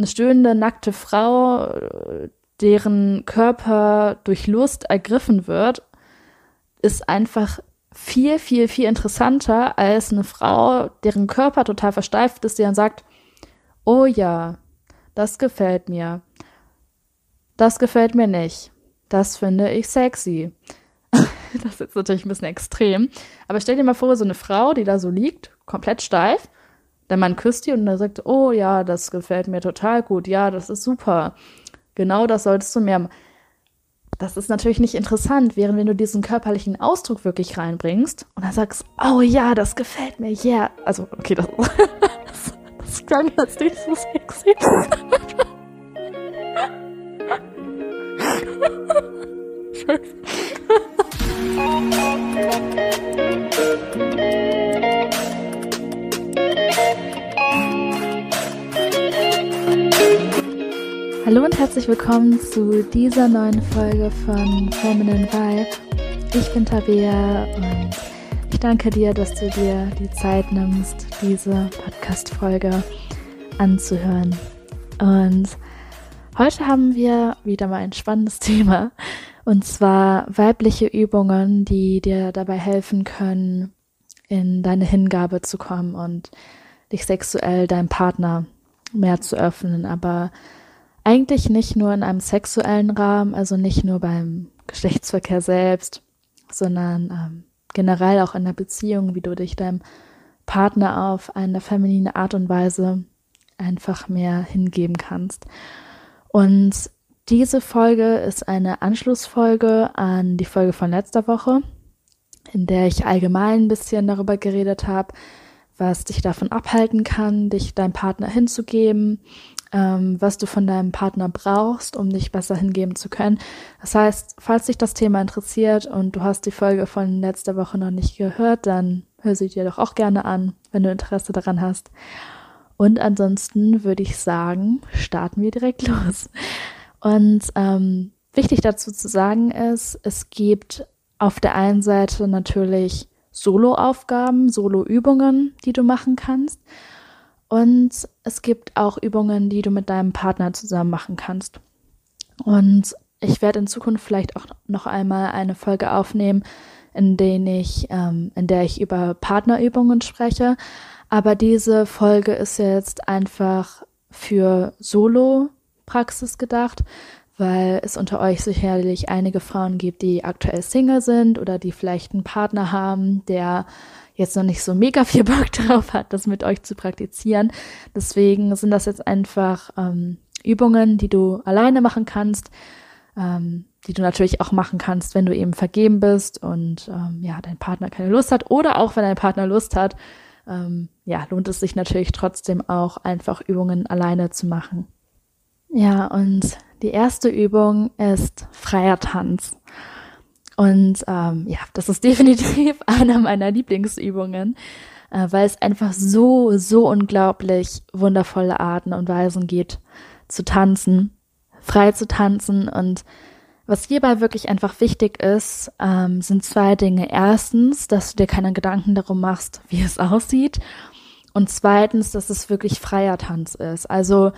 eine stöhnende, nackte Frau, deren Körper durch Lust ergriffen wird, ist einfach viel, viel, viel interessanter als eine Frau, deren Körper total versteift ist, die dann sagt, oh ja, das gefällt mir. Das gefällt mir nicht. Das finde ich sexy. das ist natürlich ein bisschen extrem. Aber stell dir mal vor, so eine Frau, die da so liegt, komplett steif, der Mann küsst die und dann sagt, oh ja, das gefällt mir total gut, ja, das ist super. Genau das solltest du mehr. Das ist natürlich nicht interessant, während wenn du diesen körperlichen Ausdruck wirklich reinbringst und dann sagst, oh ja, das gefällt mir, ja. Yeah. Also, okay, das, das, das klang jetzt nicht so sexy. Scheiße. Hallo und herzlich willkommen zu dieser neuen Folge von Feminine Vibe. Ich bin Tabea und ich danke dir, dass du dir die Zeit nimmst, diese Podcast-Folge anzuhören. Und heute haben wir wieder mal ein spannendes Thema und zwar weibliche Übungen, die dir dabei helfen können, in deine Hingabe zu kommen und dich sexuell deinem Partner mehr zu öffnen, aber eigentlich nicht nur in einem sexuellen Rahmen, also nicht nur beim Geschlechtsverkehr selbst, sondern ähm, generell auch in der Beziehung, wie du dich deinem Partner auf eine feminine Art und Weise einfach mehr hingeben kannst. Und diese Folge ist eine Anschlussfolge an die Folge von letzter Woche, in der ich allgemein ein bisschen darüber geredet habe, was dich davon abhalten kann, dich deinem Partner hinzugeben, ähm, was du von deinem Partner brauchst, um dich besser hingeben zu können. Das heißt, falls dich das Thema interessiert und du hast die Folge von letzter Woche noch nicht gehört, dann hör sie dir doch auch gerne an, wenn du Interesse daran hast. Und ansonsten würde ich sagen, starten wir direkt los. Und ähm, wichtig dazu zu sagen ist, es gibt auf der einen Seite natürlich Solo-Aufgaben, Solo-Übungen, die du machen kannst. Und es gibt auch Übungen, die du mit deinem Partner zusammen machen kannst. Und ich werde in Zukunft vielleicht auch noch einmal eine Folge aufnehmen, in, denen ich, ähm, in der ich über Partnerübungen spreche. Aber diese Folge ist jetzt einfach für Solo-Praxis gedacht, weil es unter euch sicherlich einige Frauen gibt, die aktuell Single sind oder die vielleicht einen Partner haben, der jetzt noch nicht so mega viel Bock darauf hat, das mit euch zu praktizieren. Deswegen sind das jetzt einfach ähm, Übungen, die du alleine machen kannst, ähm, die du natürlich auch machen kannst, wenn du eben vergeben bist und ähm, ja, dein Partner keine Lust hat oder auch wenn dein Partner Lust hat, ähm, ja, lohnt es sich natürlich trotzdem auch einfach Übungen alleine zu machen. Ja, und die erste Übung ist freier Tanz. Und ähm, ja, das ist definitiv einer meiner Lieblingsübungen, äh, weil es einfach so, so unglaublich wundervolle Arten und Weisen gibt, zu tanzen, frei zu tanzen. Und was hierbei wirklich einfach wichtig ist, ähm, sind zwei Dinge. Erstens, dass du dir keine Gedanken darum machst, wie es aussieht. Und zweitens, dass es wirklich freier Tanz ist. Also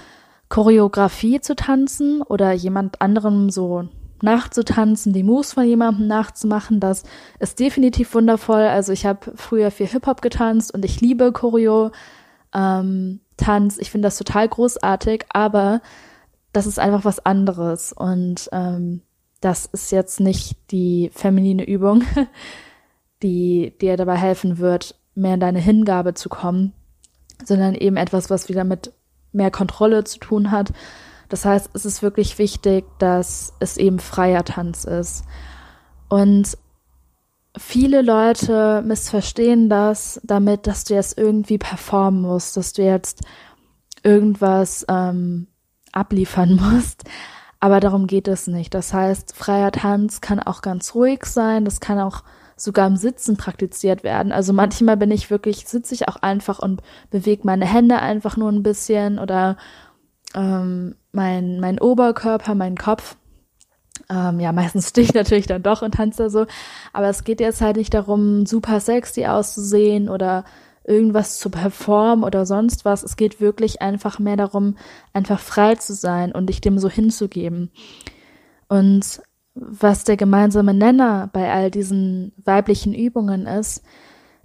Choreografie zu tanzen oder jemand anderem so nachzutanzen, die Moves von jemandem nachzumachen, das ist definitiv wundervoll. Also ich habe früher viel Hip-Hop getanzt und ich liebe Choreo, ähm, Tanz. Ich finde das total großartig, aber das ist einfach was anderes und ähm, das ist jetzt nicht die feminine Übung, die dir dabei helfen wird, mehr in deine Hingabe zu kommen, sondern eben etwas, was wieder mit mehr Kontrolle zu tun hat das heißt, es ist wirklich wichtig, dass es eben freier Tanz ist. Und viele Leute missverstehen das damit, dass du jetzt irgendwie performen musst, dass du jetzt irgendwas ähm, abliefern musst. Aber darum geht es nicht. Das heißt, freier Tanz kann auch ganz ruhig sein. Das kann auch sogar im Sitzen praktiziert werden. Also manchmal bin ich wirklich, sitze ich auch einfach und bewege meine Hände einfach nur ein bisschen oder ähm, mein, mein Oberkörper, mein Kopf. Ähm, ja, meistens stehe ich natürlich dann doch und tanze so. Aber es geht jetzt halt nicht darum, super sexy auszusehen oder irgendwas zu performen oder sonst was. Es geht wirklich einfach mehr darum, einfach frei zu sein und dich dem so hinzugeben. Und was der gemeinsame Nenner bei all diesen weiblichen Übungen ist,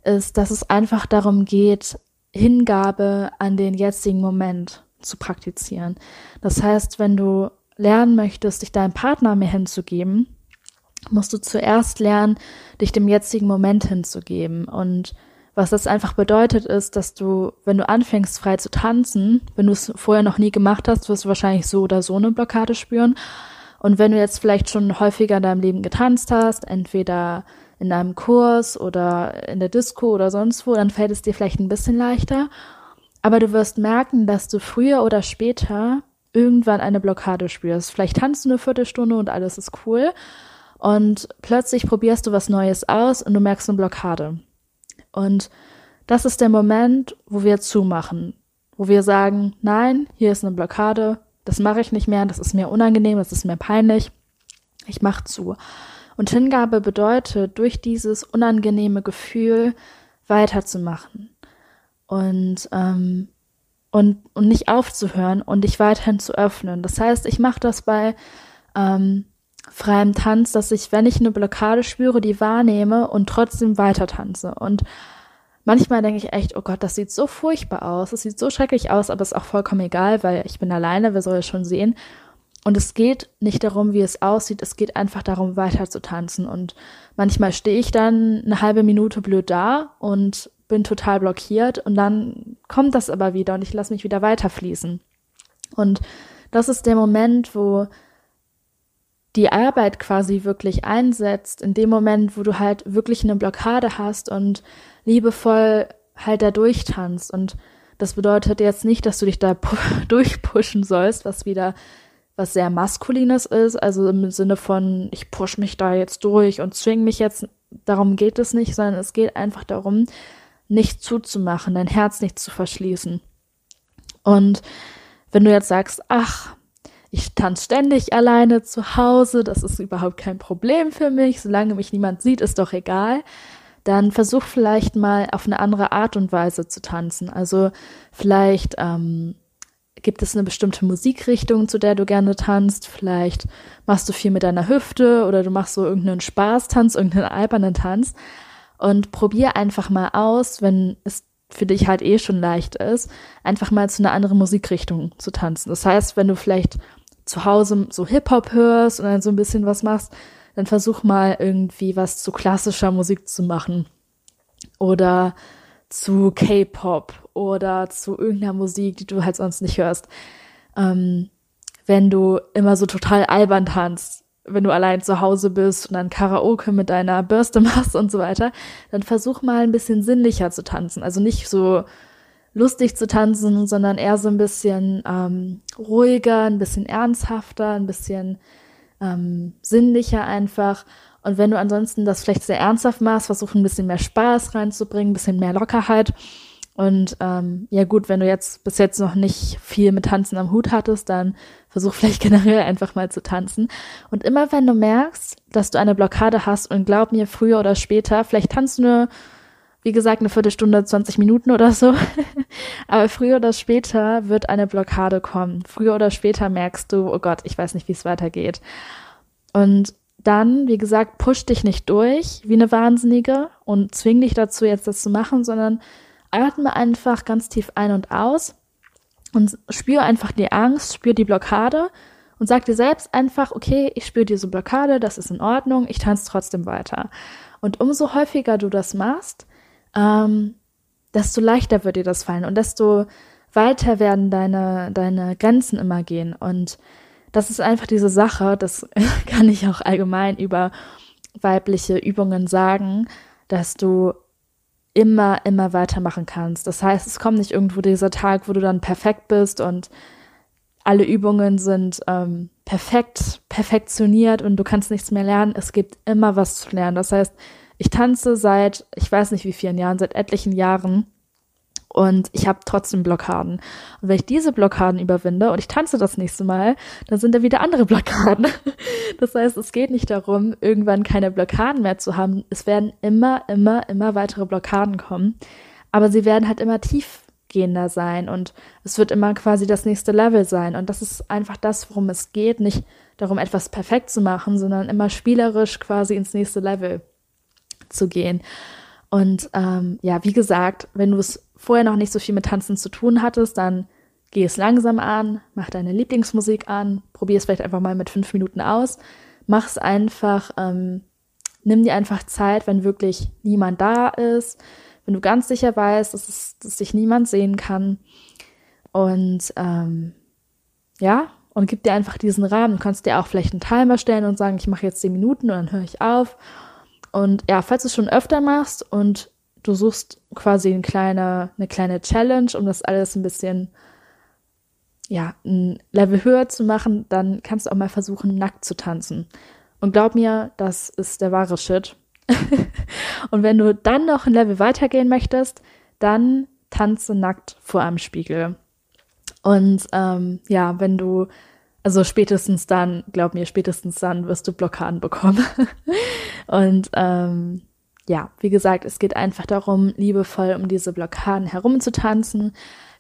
ist, dass es einfach darum geht, Hingabe an den jetzigen Moment zu praktizieren. Das heißt, wenn du lernen möchtest, dich deinem Partner mehr hinzugeben, musst du zuerst lernen, dich dem jetzigen Moment hinzugeben. Und was das einfach bedeutet, ist, dass du, wenn du anfängst frei zu tanzen, wenn du es vorher noch nie gemacht hast, wirst du wahrscheinlich so oder so eine Blockade spüren. Und wenn du jetzt vielleicht schon häufiger in deinem Leben getanzt hast, entweder in einem Kurs oder in der Disco oder sonst wo, dann fällt es dir vielleicht ein bisschen leichter. Aber du wirst merken, dass du früher oder später irgendwann eine Blockade spürst. Vielleicht tanzt du eine Viertelstunde und alles ist cool. Und plötzlich probierst du was Neues aus und du merkst eine Blockade. Und das ist der Moment, wo wir zumachen, wo wir sagen, nein, hier ist eine Blockade, das mache ich nicht mehr, das ist mir unangenehm, das ist mir peinlich, ich mache zu. Und Hingabe bedeutet, durch dieses unangenehme Gefühl weiterzumachen und, ähm, und, und nicht aufzuhören und dich weiterhin zu öffnen. Das heißt, ich mache das bei ähm, freiem Tanz, dass ich, wenn ich eine Blockade spüre, die wahrnehme und trotzdem weiter tanze. Und manchmal denke ich echt, oh Gott, das sieht so furchtbar aus, das sieht so schrecklich aus, aber ist auch vollkommen egal, weil ich bin alleine, wer soll es schon sehen. Und es geht nicht darum, wie es aussieht, es geht einfach darum, weiter zu tanzen. Und manchmal stehe ich dann eine halbe Minute blöd da und bin total blockiert und dann kommt das aber wieder und ich lasse mich wieder weiterfließen. Und das ist der Moment, wo die Arbeit quasi wirklich einsetzt, in dem Moment, wo du halt wirklich eine Blockade hast und liebevoll halt da durchtanzt. Und das bedeutet jetzt nicht, dass du dich da durchpushen sollst, was wieder was sehr maskulines ist, also im Sinne von, ich push mich da jetzt durch und zwing mich jetzt, darum geht es nicht, sondern es geht einfach darum, nicht zuzumachen, dein Herz nicht zu verschließen. Und wenn du jetzt sagst, ach, ich tanze ständig alleine zu Hause, das ist überhaupt kein Problem für mich, solange mich niemand sieht, ist doch egal, dann versuch vielleicht mal auf eine andere Art und Weise zu tanzen. Also vielleicht ähm, gibt es eine bestimmte Musikrichtung, zu der du gerne tanzt, vielleicht machst du viel mit deiner Hüfte oder du machst so irgendeinen Spaßtanz, irgendeinen albernen Tanz und probier einfach mal aus, wenn es für dich halt eh schon leicht ist, einfach mal zu einer anderen Musikrichtung zu tanzen. Das heißt, wenn du vielleicht zu Hause so Hip-Hop hörst und dann so ein bisschen was machst, dann versuch mal irgendwie was zu klassischer Musik zu machen. Oder zu K-Pop oder zu irgendeiner Musik, die du halt sonst nicht hörst. Ähm, wenn du immer so total albern tanzt, wenn du allein zu Hause bist und dann Karaoke mit deiner Bürste machst und so weiter, dann versuch mal ein bisschen sinnlicher zu tanzen. Also nicht so lustig zu tanzen, sondern eher so ein bisschen ähm, ruhiger, ein bisschen ernsthafter, ein bisschen ähm, sinnlicher einfach. Und wenn du ansonsten das vielleicht sehr ernsthaft machst, versuch ein bisschen mehr Spaß reinzubringen, ein bisschen mehr Lockerheit. Und ähm, ja gut, wenn du jetzt bis jetzt noch nicht viel mit Tanzen am Hut hattest, dann versuch vielleicht generell einfach mal zu tanzen. Und immer wenn du merkst, dass du eine Blockade hast und glaub mir, früher oder später, vielleicht tanzt du nur, wie gesagt, eine Viertelstunde, 20 Minuten oder so, aber früher oder später wird eine Blockade kommen. Früher oder später merkst du, oh Gott, ich weiß nicht, wie es weitergeht. Und dann, wie gesagt, push dich nicht durch wie eine Wahnsinnige und zwing dich dazu, jetzt das zu machen, sondern atme einfach ganz tief ein und aus und spür einfach die Angst, spür die Blockade und sag dir selbst einfach, okay, ich spüre diese Blockade, das ist in Ordnung, ich tanze trotzdem weiter. Und umso häufiger du das machst, ähm, desto leichter wird dir das fallen und desto weiter werden deine, deine Grenzen immer gehen. Und das ist einfach diese Sache, das kann ich auch allgemein über weibliche Übungen sagen, dass du immer, immer weitermachen kannst. Das heißt, es kommt nicht irgendwo dieser Tag, wo du dann perfekt bist und alle Übungen sind ähm, perfekt, perfektioniert und du kannst nichts mehr lernen. Es gibt immer was zu lernen. Das heißt, ich tanze seit, ich weiß nicht wie vielen Jahren, seit etlichen Jahren und ich habe trotzdem Blockaden. Und wenn ich diese Blockaden überwinde und ich tanze das nächste Mal, dann sind da wieder andere Blockaden. Das heißt, es geht nicht darum, irgendwann keine Blockaden mehr zu haben. Es werden immer, immer, immer weitere Blockaden kommen. aber sie werden halt immer tiefgehender sein und es wird immer quasi das nächste Level sein. Und das ist einfach das, worum es geht, nicht darum, etwas perfekt zu machen, sondern immer spielerisch quasi ins nächste Level zu gehen. Und ähm, ja, wie gesagt, wenn du es vorher noch nicht so viel mit Tanzen zu tun hattest, dann geh es langsam an, mach deine Lieblingsmusik an, probier es vielleicht einfach mal mit fünf Minuten aus, mach es einfach, ähm, nimm dir einfach Zeit, wenn wirklich niemand da ist, wenn du ganz sicher weißt, dass, es, dass sich niemand sehen kann. Und ähm, ja, und gib dir einfach diesen Rahmen. Du kannst dir auch vielleicht einen Timer stellen und sagen, ich mache jetzt zehn Minuten und dann höre ich auf. Und ja, falls du es schon öfter machst und du suchst quasi eine kleine, eine kleine Challenge, um das alles ein bisschen, ja, ein Level höher zu machen, dann kannst du auch mal versuchen, nackt zu tanzen. Und glaub mir, das ist der wahre Shit. und wenn du dann noch ein Level weitergehen möchtest, dann tanze nackt vor einem Spiegel. Und ähm, ja, wenn du, also spätestens dann, glaub mir, spätestens dann wirst du Blockaden bekommen. und ähm, ja, wie gesagt, es geht einfach darum, liebevoll um diese Blockaden herumzutanzen.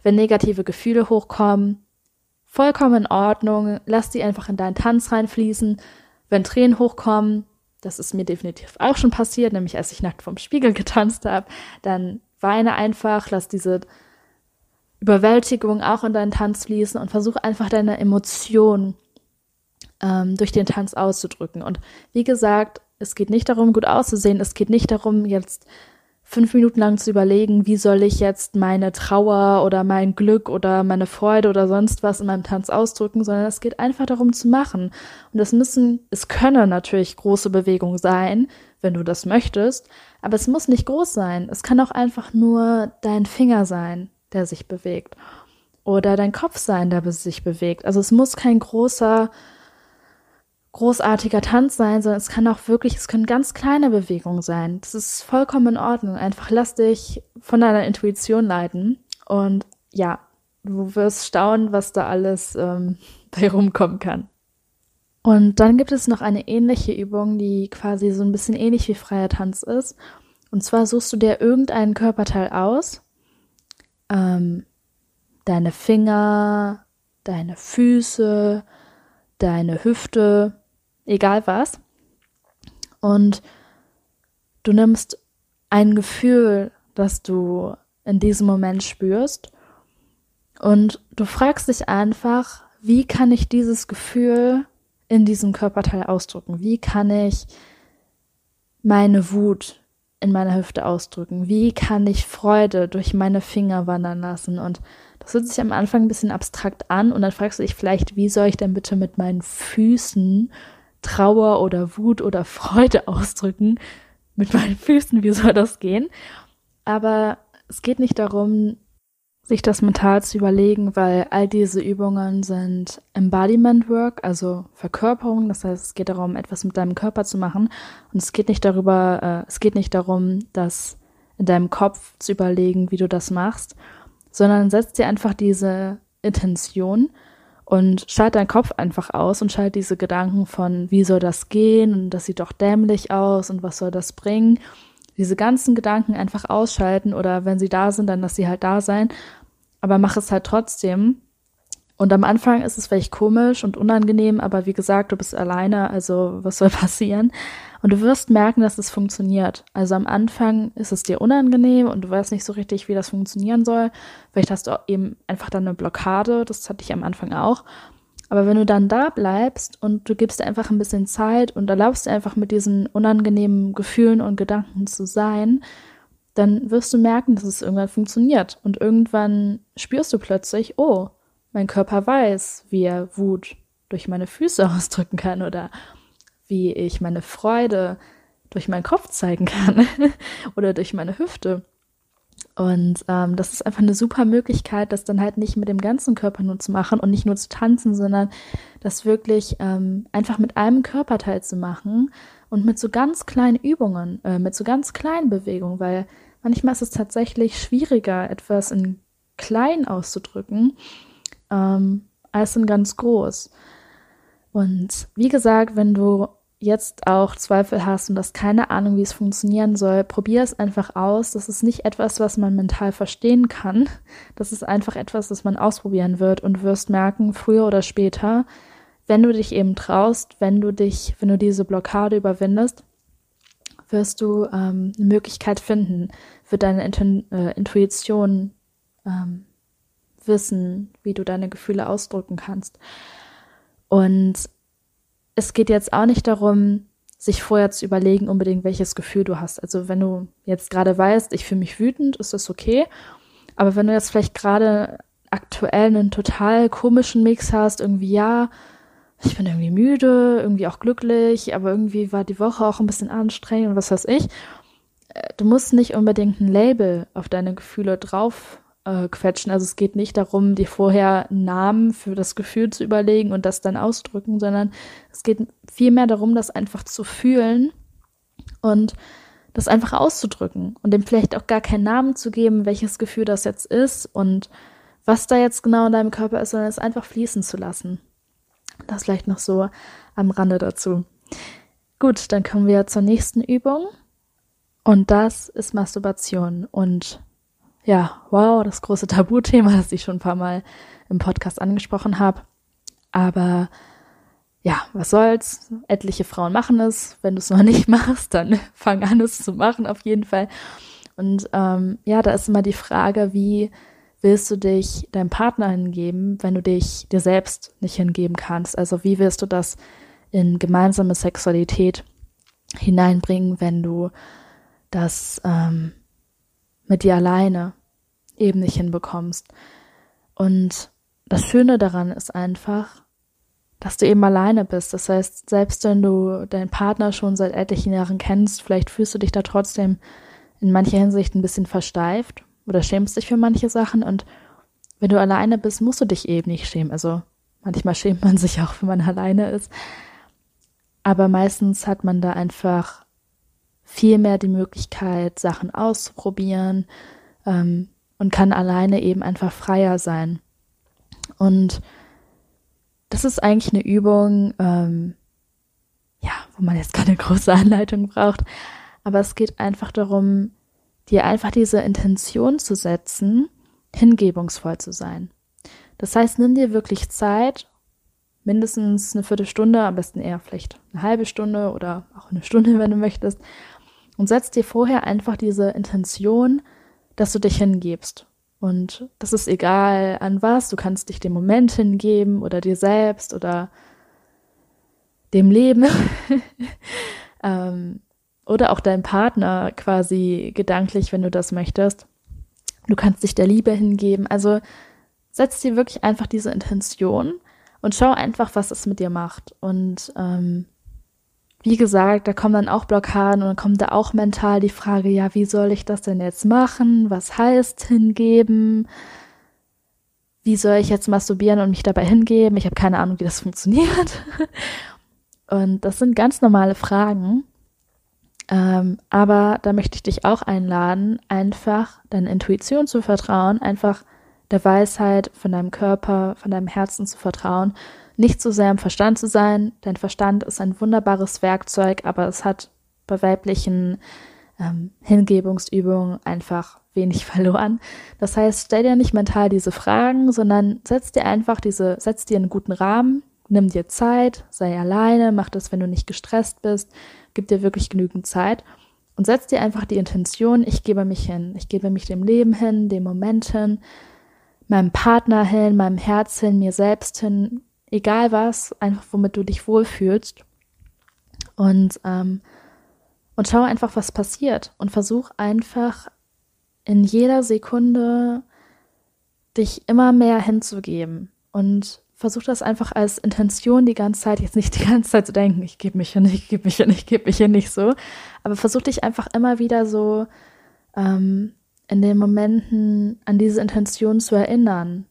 Wenn negative Gefühle hochkommen, vollkommen in Ordnung, lass die einfach in deinen Tanz reinfließen. Wenn Tränen hochkommen, das ist mir definitiv auch schon passiert, nämlich als ich nackt vom Spiegel getanzt habe, dann weine einfach, lass diese Überwältigung auch in deinen Tanz fließen und versuch einfach deine Emotionen ähm, durch den Tanz auszudrücken. Und wie gesagt, es geht nicht darum, gut auszusehen. Es geht nicht darum, jetzt fünf Minuten lang zu überlegen, wie soll ich jetzt meine Trauer oder mein Glück oder meine Freude oder sonst was in meinem Tanz ausdrücken, sondern es geht einfach darum zu machen. Und es müssen, es können natürlich große Bewegungen sein, wenn du das möchtest, aber es muss nicht groß sein. Es kann auch einfach nur dein Finger sein, der sich bewegt. Oder dein Kopf sein, der sich bewegt. Also es muss kein großer, großartiger Tanz sein, sondern es kann auch wirklich, es können ganz kleine Bewegungen sein. Das ist vollkommen in Ordnung. Einfach lass dich von deiner Intuition leiten und ja, du wirst staunen, was da alles ähm, bei rumkommen kann. Und dann gibt es noch eine ähnliche Übung, die quasi so ein bisschen ähnlich wie freier Tanz ist. Und zwar suchst du dir irgendeinen Körperteil aus, ähm, deine Finger, deine Füße, deine Hüfte, egal was. Und du nimmst ein Gefühl, das du in diesem Moment spürst und du fragst dich einfach, wie kann ich dieses Gefühl in diesem Körperteil ausdrücken? Wie kann ich meine Wut in meiner Hüfte ausdrücken? Wie kann ich Freude durch meine Finger wandern lassen? Und das hört sich am Anfang ein bisschen abstrakt an und dann fragst du dich vielleicht, wie soll ich denn bitte mit meinen Füßen Trauer oder Wut oder Freude ausdrücken mit meinen Füßen, wie soll das gehen? Aber es geht nicht darum, sich das mental zu überlegen, weil all diese Übungen sind Embodiment Work, also Verkörperung. Das heißt, es geht darum, etwas mit deinem Körper zu machen. Und es geht nicht darüber, äh, es geht nicht darum, das in deinem Kopf zu überlegen, wie du das machst, sondern setz dir einfach diese Intention und schalt deinen Kopf einfach aus und schalt diese Gedanken von, wie soll das gehen und das sieht doch dämlich aus und was soll das bringen. Diese ganzen Gedanken einfach ausschalten oder wenn sie da sind, dann lass sie halt da sein. Aber mach es halt trotzdem. Und am Anfang ist es vielleicht komisch und unangenehm, aber wie gesagt, du bist alleine, also was soll passieren? Und du wirst merken, dass es funktioniert. Also am Anfang ist es dir unangenehm und du weißt nicht so richtig, wie das funktionieren soll. Vielleicht hast du eben einfach dann eine Blockade, das hatte ich am Anfang auch. Aber wenn du dann da bleibst und du gibst einfach ein bisschen Zeit und erlaubst dir einfach mit diesen unangenehmen Gefühlen und Gedanken zu sein, dann wirst du merken, dass es irgendwann funktioniert. Und irgendwann spürst du plötzlich, oh, mein Körper weiß, wie er Wut durch meine Füße ausdrücken kann oder wie ich meine Freude durch meinen Kopf zeigen kann oder durch meine Hüfte. Und ähm, das ist einfach eine super Möglichkeit, das dann halt nicht mit dem ganzen Körper nur zu machen und nicht nur zu tanzen, sondern das wirklich ähm, einfach mit einem Körperteil zu machen und mit so ganz kleinen Übungen, äh, mit so ganz kleinen Bewegungen, weil manchmal ist es tatsächlich schwieriger, etwas in klein auszudrücken, ähm, als in ganz groß. Und wie gesagt, wenn du jetzt auch Zweifel hast und hast keine Ahnung, wie es funktionieren soll, probier es einfach aus. Das ist nicht etwas, was man mental verstehen kann. Das ist einfach etwas, das man ausprobieren wird und wirst merken, früher oder später, wenn du dich eben traust, wenn du dich, wenn du diese Blockade überwindest, wirst du ähm, eine Möglichkeit finden, für deine Intu äh, Intuition ähm, wissen, wie du deine Gefühle ausdrücken kannst. Und es geht jetzt auch nicht darum, sich vorher zu überlegen, unbedingt welches Gefühl du hast. Also wenn du jetzt gerade weißt, ich fühle mich wütend, ist das okay. Aber wenn du jetzt vielleicht gerade aktuell einen total komischen Mix hast, irgendwie ja, ich bin irgendwie müde, irgendwie auch glücklich, aber irgendwie war die Woche auch ein bisschen anstrengend und was weiß ich. Äh, du musst nicht unbedingt ein Label auf deine Gefühle drauf äh, quetschen. Also es geht nicht darum, dir vorher Namen für das Gefühl zu überlegen und das dann ausdrücken, sondern es geht vielmehr darum, das einfach zu fühlen und das einfach auszudrücken und dem vielleicht auch gar keinen Namen zu geben, welches Gefühl das jetzt ist und was da jetzt genau in deinem Körper ist, sondern es einfach fließen zu lassen. Das vielleicht noch so am Rande dazu. Gut, dann kommen wir zur nächsten Übung. Und das ist Masturbation. Und ja, wow, das große Tabuthema, das ich schon ein paar Mal im Podcast angesprochen habe. Aber ja, was soll's? Etliche Frauen machen es. Wenn du es noch nicht machst, dann fang an, es zu machen, auf jeden Fall. Und ähm, ja, da ist immer die Frage, wie willst du dich deinem Partner hingeben, wenn du dich dir selbst nicht hingeben kannst? Also wie willst du das in gemeinsame Sexualität hineinbringen, wenn du das ähm, mit dir alleine eben nicht hinbekommst. Und das Schöne daran ist einfach, dass du eben alleine bist. Das heißt, selbst wenn du deinen Partner schon seit etlichen Jahren kennst, vielleicht fühlst du dich da trotzdem in mancher Hinsicht ein bisschen versteift oder schämst dich für manche Sachen. Und wenn du alleine bist, musst du dich eben nicht schämen. Also manchmal schämt man sich auch, wenn man alleine ist. Aber meistens hat man da einfach viel mehr die Möglichkeit, Sachen auszuprobieren, ähm, und kann alleine eben einfach freier sein. Und das ist eigentlich eine Übung, ähm, ja, wo man jetzt keine große Anleitung braucht, aber es geht einfach darum, dir einfach diese Intention zu setzen, hingebungsvoll zu sein. Das heißt, nimm dir wirklich Zeit, mindestens eine Viertelstunde, am besten eher vielleicht eine halbe Stunde oder auch eine Stunde, wenn du möchtest, und setz dir vorher einfach diese Intention, dass du dich hingibst. Und das ist egal an was, du kannst dich dem Moment hingeben oder dir selbst oder dem Leben ähm, oder auch deinem Partner quasi gedanklich, wenn du das möchtest. Du kannst dich der Liebe hingeben. Also setz dir wirklich einfach diese Intention und schau einfach, was es mit dir macht. Und ähm, wie gesagt, da kommen dann auch Blockaden und dann kommt da auch mental die Frage, ja, wie soll ich das denn jetzt machen? Was heißt hingeben? Wie soll ich jetzt masturbieren und mich dabei hingeben? Ich habe keine Ahnung, wie das funktioniert. Und das sind ganz normale Fragen. Ähm, aber da möchte ich dich auch einladen, einfach deiner Intuition zu vertrauen, einfach der Weisheit von deinem Körper, von deinem Herzen zu vertrauen nicht so sehr im Verstand zu sein. Dein Verstand ist ein wunderbares Werkzeug, aber es hat bei weiblichen ähm, Hingebungsübungen einfach wenig verloren. Das heißt, stell dir nicht mental diese Fragen, sondern setz dir einfach diese, setz dir einen guten Rahmen, nimm dir Zeit, sei alleine, mach das, wenn du nicht gestresst bist, gib dir wirklich genügend Zeit und setz dir einfach die Intention, ich gebe mich hin, ich gebe mich dem Leben hin, dem Moment hin, meinem Partner hin, meinem Herz hin, mir selbst hin, egal was, einfach womit du dich wohlfühlst. Und, ähm, und schau einfach, was passiert. Und versuch einfach in jeder Sekunde dich immer mehr hinzugeben. Und versuch das einfach als Intention die ganze Zeit, jetzt nicht die ganze Zeit zu denken, ich gebe mich hin, ich gebe mich hin, ich gebe mich hin nicht so. Aber versuch dich einfach immer wieder so ähm, in den Momenten an diese Intention zu erinnern.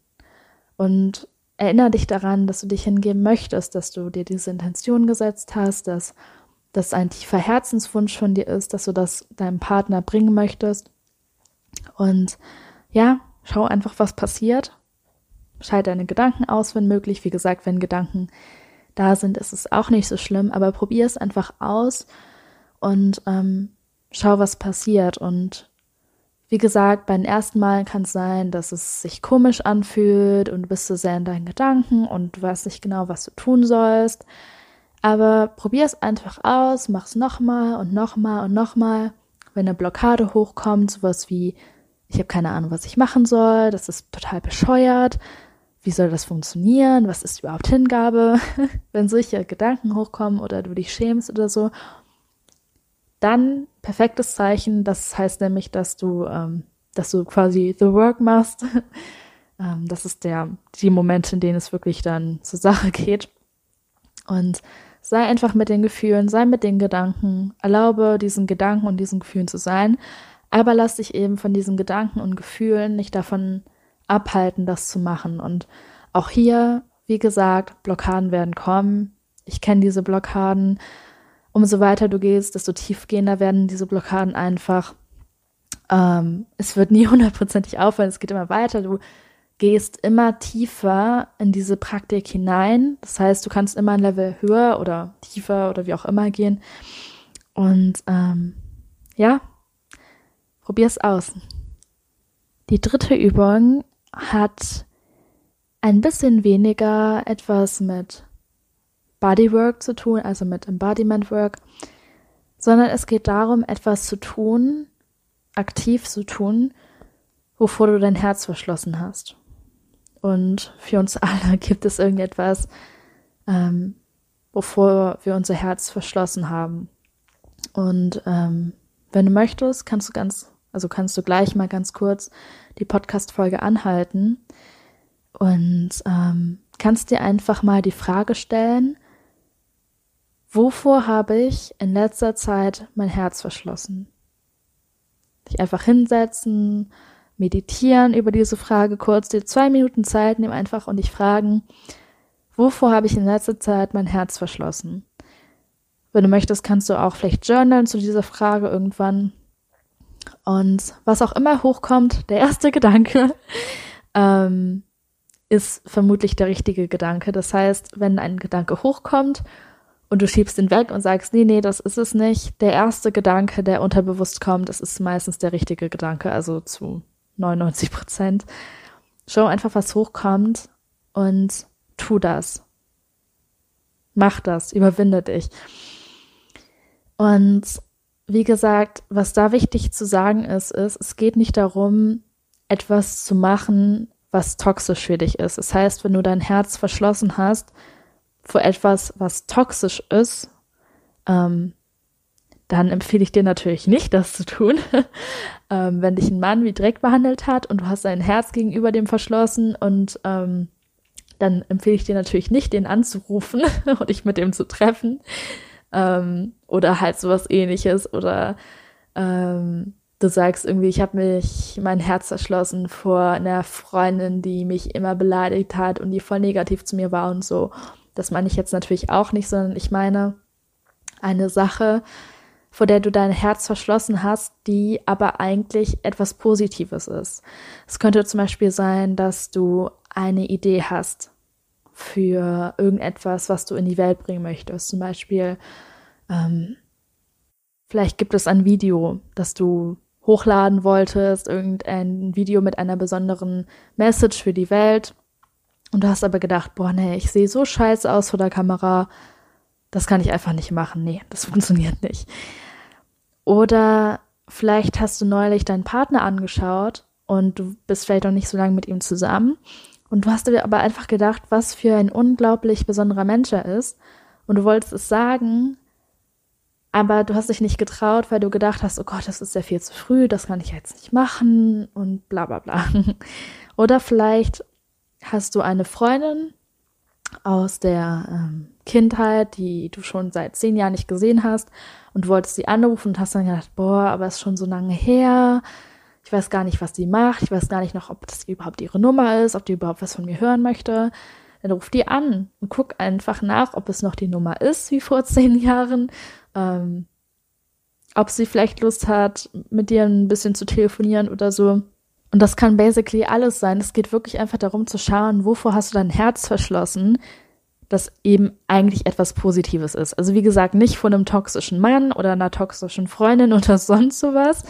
Und erinnere dich daran, dass du dich hingeben möchtest, dass du dir diese Intention gesetzt hast, dass das ein tiefer Herzenswunsch von dir ist, dass du das deinem Partner bringen möchtest. Und ja, schau einfach, was passiert. Schalte deine Gedanken aus, wenn möglich. Wie gesagt, wenn Gedanken da sind, ist es auch nicht so schlimm, aber probier es einfach aus und ähm, schau, was passiert. Und wie gesagt, beim ersten Mal kann es sein, dass es sich komisch anfühlt und du bist so sehr in deinen Gedanken und du weißt nicht genau, was du tun sollst. Aber probier es einfach aus, mach es nochmal und nochmal und nochmal. Wenn eine Blockade hochkommt, sowas wie, ich habe keine Ahnung, was ich machen soll, das ist total bescheuert, wie soll das funktionieren, was ist überhaupt Hingabe, wenn solche Gedanken hochkommen oder du dich schämst oder so, dann perfektes Zeichen. Das heißt nämlich, dass du, ähm, dass du quasi the work machst. ähm, das ist der, die Momente, in denen es wirklich dann zur Sache geht. Und sei einfach mit den Gefühlen, sei mit den Gedanken, erlaube diesen Gedanken und diesen Gefühlen zu sein, aber lass dich eben von diesen Gedanken und Gefühlen nicht davon abhalten, das zu machen. Und auch hier, wie gesagt, Blockaden werden kommen. Ich kenne diese Blockaden umso weiter du gehst, desto tiefgehender werden diese Blockaden einfach. Ähm, es wird nie hundertprozentig aufhören, es geht immer weiter. Du gehst immer tiefer in diese Praktik hinein. Das heißt, du kannst immer ein Level höher oder tiefer oder wie auch immer gehen. Und ähm, ja, probier es aus. Die dritte Übung hat ein bisschen weniger etwas mit Bodywork zu tun, also mit Embodiment Work, sondern es geht darum, etwas zu tun, aktiv zu tun, wovor du dein Herz verschlossen hast. Und für uns alle gibt es irgendetwas, ähm, wovor wir unser Herz verschlossen haben. Und ähm, wenn du möchtest, kannst du ganz, also kannst du gleich mal ganz kurz die Podcast-Folge anhalten und ähm, kannst dir einfach mal die Frage stellen, Wovor habe ich in letzter Zeit mein Herz verschlossen? Sich einfach hinsetzen, meditieren über diese Frage kurz, dir zwei Minuten Zeit nehmen einfach und dich fragen, wovor habe ich in letzter Zeit mein Herz verschlossen? Wenn du möchtest, kannst du auch vielleicht journalen zu dieser Frage irgendwann. Und was auch immer hochkommt, der erste Gedanke, ähm, ist vermutlich der richtige Gedanke. Das heißt, wenn ein Gedanke hochkommt und du schiebst ihn weg und sagst, nee, nee, das ist es nicht. Der erste Gedanke, der unterbewusst kommt, das ist meistens der richtige Gedanke, also zu 99 Prozent. Schau einfach, was hochkommt und tu das. Mach das, überwinde dich. Und wie gesagt, was da wichtig zu sagen ist, ist, es geht nicht darum, etwas zu machen, was toxisch für dich ist. Das heißt, wenn du dein Herz verschlossen hast, vor etwas, was toxisch ist, ähm, dann empfehle ich dir natürlich nicht, das zu tun. ähm, wenn dich ein Mann wie Dreck behandelt hat und du hast dein Herz gegenüber dem verschlossen und ähm, dann empfehle ich dir natürlich nicht, den anzurufen und dich mit dem zu treffen. Ähm, oder halt sowas ähnliches. Oder ähm, du sagst irgendwie, ich habe mich mein Herz erschlossen vor einer Freundin, die mich immer beleidigt hat und die voll negativ zu mir war und so. Das meine ich jetzt natürlich auch nicht, sondern ich meine eine Sache, vor der du dein Herz verschlossen hast, die aber eigentlich etwas Positives ist. Es könnte zum Beispiel sein, dass du eine Idee hast für irgendetwas, was du in die Welt bringen möchtest. Zum Beispiel, ähm, vielleicht gibt es ein Video, das du hochladen wolltest, irgendein Video mit einer besonderen Message für die Welt und du hast aber gedacht, boah, nee, ich sehe so scheiße aus vor der Kamera. Das kann ich einfach nicht machen. Nee, das funktioniert nicht. Oder vielleicht hast du neulich deinen Partner angeschaut und du bist vielleicht noch nicht so lange mit ihm zusammen. Und du hast dir aber einfach gedacht, was für ein unglaublich besonderer Mensch er ist. Und du wolltest es sagen, aber du hast dich nicht getraut, weil du gedacht hast, oh Gott, das ist ja viel zu früh, das kann ich jetzt nicht machen und bla bla bla. Oder vielleicht hast du eine Freundin aus der ähm, Kindheit, die du schon seit zehn Jahren nicht gesehen hast und wolltest sie anrufen und hast dann gedacht, boah, aber es ist schon so lange her. Ich weiß gar nicht, was sie macht. Ich weiß gar nicht noch, ob das überhaupt ihre Nummer ist, ob die überhaupt was von mir hören möchte. Dann ruf die an und guck einfach nach, ob es noch die Nummer ist, wie vor zehn Jahren. Ähm, ob sie vielleicht Lust hat, mit dir ein bisschen zu telefonieren oder so. Und das kann basically alles sein. Es geht wirklich einfach darum zu schauen, wovor hast du dein Herz verschlossen, das eben eigentlich etwas Positives ist. Also wie gesagt, nicht von einem toxischen Mann oder einer toxischen Freundin oder sonst sowas,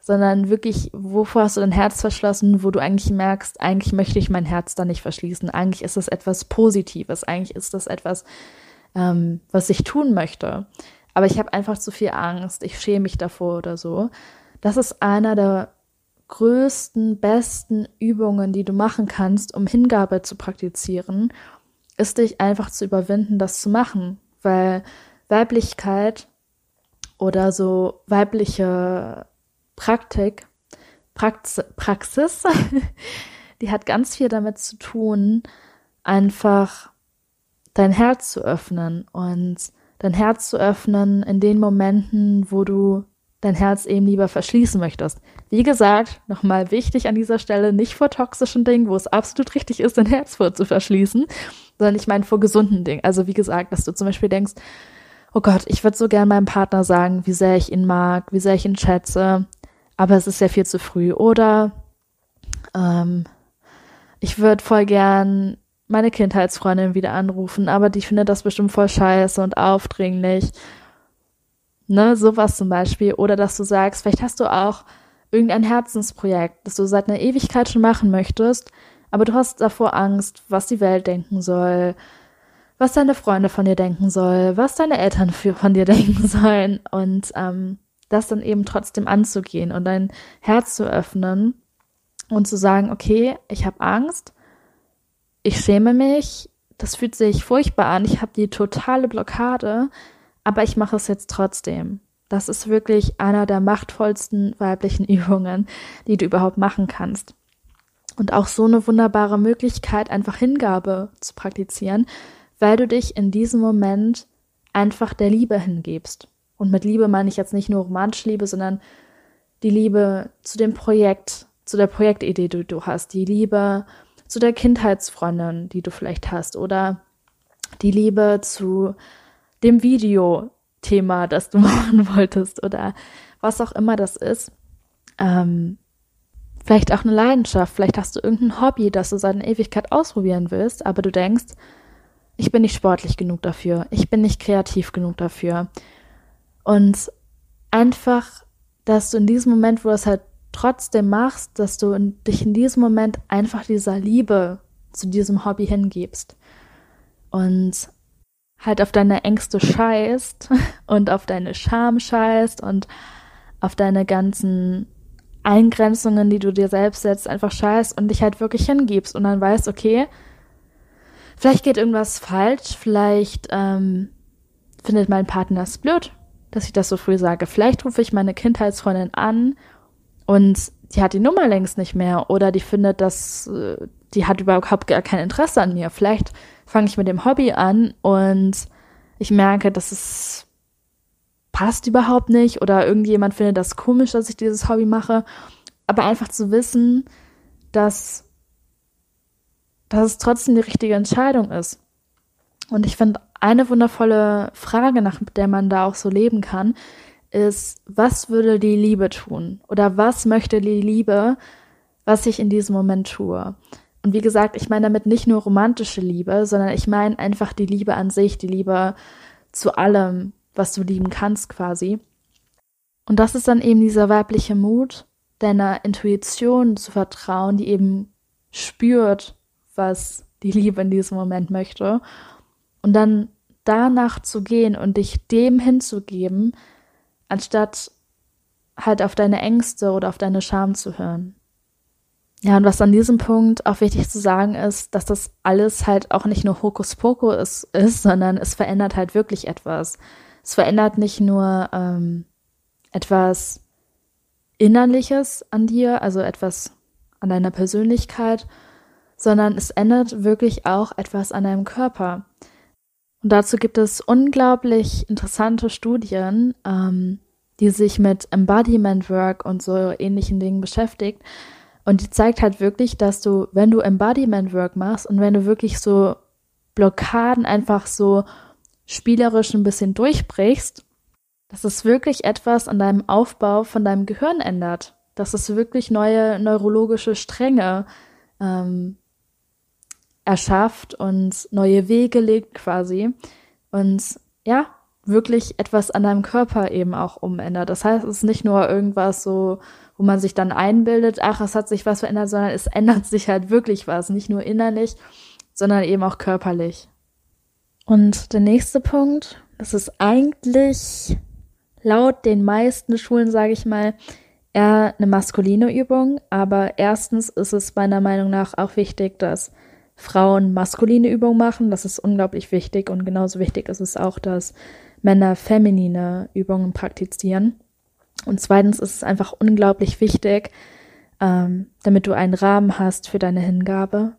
sondern wirklich, wovor hast du dein Herz verschlossen, wo du eigentlich merkst, eigentlich möchte ich mein Herz da nicht verschließen. Eigentlich ist das etwas Positives, eigentlich ist das etwas, ähm, was ich tun möchte. Aber ich habe einfach zu viel Angst, ich schäme mich davor oder so. Das ist einer der größten, besten Übungen, die du machen kannst, um Hingabe zu praktizieren ist dich einfach zu überwinden, das zu machen, weil Weiblichkeit oder so weibliche Praktik, Prax Praxis, die hat ganz viel damit zu tun, einfach dein Herz zu öffnen und dein Herz zu öffnen in den Momenten, wo du dein Herz eben lieber verschließen möchtest. Wie gesagt, nochmal wichtig an dieser Stelle, nicht vor toxischen Dingen, wo es absolut richtig ist, dein Herz vor zu verschließen, sondern ich meine vor gesunden Dingen. Also wie gesagt, dass du zum Beispiel denkst, oh Gott, ich würde so gern meinem Partner sagen, wie sehr ich ihn mag, wie sehr ich ihn schätze, aber es ist ja viel zu früh. Oder ähm, ich würde voll gern meine Kindheitsfreundin wieder anrufen, aber die findet das bestimmt voll scheiße und aufdringlich. Ne, sowas zum Beispiel. Oder dass du sagst, vielleicht hast du auch irgendein Herzensprojekt, das du seit einer Ewigkeit schon machen möchtest, aber du hast davor Angst, was die Welt denken soll, was deine Freunde von dir denken soll, was deine Eltern für, von dir denken sollen und ähm, das dann eben trotzdem anzugehen und dein Herz zu öffnen und zu sagen, okay, ich habe Angst, ich schäme mich, das fühlt sich furchtbar an, ich habe die totale Blockade, aber ich mache es jetzt trotzdem. Das ist wirklich einer der machtvollsten weiblichen Übungen, die du überhaupt machen kannst. Und auch so eine wunderbare Möglichkeit, einfach Hingabe zu praktizieren, weil du dich in diesem Moment einfach der Liebe hingibst. Und mit Liebe meine ich jetzt nicht nur romantische Liebe, sondern die Liebe zu dem Projekt, zu der Projektidee, die du hast, die Liebe zu der Kindheitsfreundin, die du vielleicht hast, oder die Liebe zu dem Videothema, das du machen wolltest, oder was auch immer das ist. Ähm, Vielleicht auch eine Leidenschaft, vielleicht hast du irgendein Hobby, das du seit einer Ewigkeit ausprobieren willst, aber du denkst, ich bin nicht sportlich genug dafür, ich bin nicht kreativ genug dafür. Und einfach, dass du in diesem Moment, wo du es halt trotzdem machst, dass du dich in diesem Moment einfach dieser Liebe zu diesem Hobby hingibst. Und halt auf deine Ängste scheißt und auf deine Scham scheißt und auf deine ganzen Eingrenzungen, die du dir selbst setzt, einfach scheißt und dich halt wirklich hingibst und dann weißt, okay, vielleicht geht irgendwas falsch, vielleicht ähm, findet mein Partner es blöd, dass ich das so früh sage. Vielleicht rufe ich meine Kindheitsfreundin an und die hat die Nummer längst nicht mehr oder die findet, dass äh, die hat überhaupt gar kein Interesse an mir. Vielleicht fange ich mit dem Hobby an und ich merke, dass es passt überhaupt nicht oder irgendjemand findet das komisch, dass ich dieses Hobby mache. Aber einfach zu wissen, dass, dass es trotzdem die richtige Entscheidung ist. Und ich finde, eine wundervolle Frage, nach der man da auch so leben kann, ist, was würde die Liebe tun? Oder was möchte die Liebe, was ich in diesem Moment tue? Und wie gesagt, ich meine damit nicht nur romantische Liebe, sondern ich meine einfach die Liebe an sich, die Liebe zu allem, was du lieben kannst quasi. Und das ist dann eben dieser weibliche Mut, deiner Intuition zu vertrauen, die eben spürt, was die Liebe in diesem Moment möchte. Und dann danach zu gehen und dich dem hinzugeben, anstatt halt auf deine Ängste oder auf deine Scham zu hören. Ja, und was an diesem Punkt auch wichtig zu sagen ist, dass das alles halt auch nicht nur Hokuspokus ist, ist sondern es verändert halt wirklich etwas. Es verändert nicht nur ähm, etwas Innerliches an dir, also etwas an deiner Persönlichkeit, sondern es ändert wirklich auch etwas an deinem Körper. Und dazu gibt es unglaublich interessante Studien, ähm, die sich mit Embodiment Work und so ähnlichen Dingen beschäftigt. Und die zeigt halt wirklich, dass du, wenn du Embodiment Work machst und wenn du wirklich so Blockaden einfach so spielerisch ein bisschen durchbrichst, dass es wirklich etwas an deinem Aufbau von deinem Gehirn ändert. Dass es wirklich neue neurologische Stränge ähm, erschafft und neue Wege legt quasi und ja, wirklich etwas an deinem Körper eben auch umändert. Das heißt, es ist nicht nur irgendwas so, wo man sich dann einbildet, ach, es hat sich was verändert, sondern es ändert sich halt wirklich was, nicht nur innerlich, sondern eben auch körperlich. Und der nächste Punkt, das ist eigentlich laut den meisten Schulen, sage ich mal, eher eine maskuline Übung, aber erstens ist es meiner Meinung nach auch wichtig, dass Frauen maskuline Übungen machen. Das ist unglaublich wichtig und genauso wichtig ist es auch, dass Männer feminine Übungen praktizieren. Und zweitens ist es einfach unglaublich wichtig, ähm, damit du einen Rahmen hast für deine Hingabe.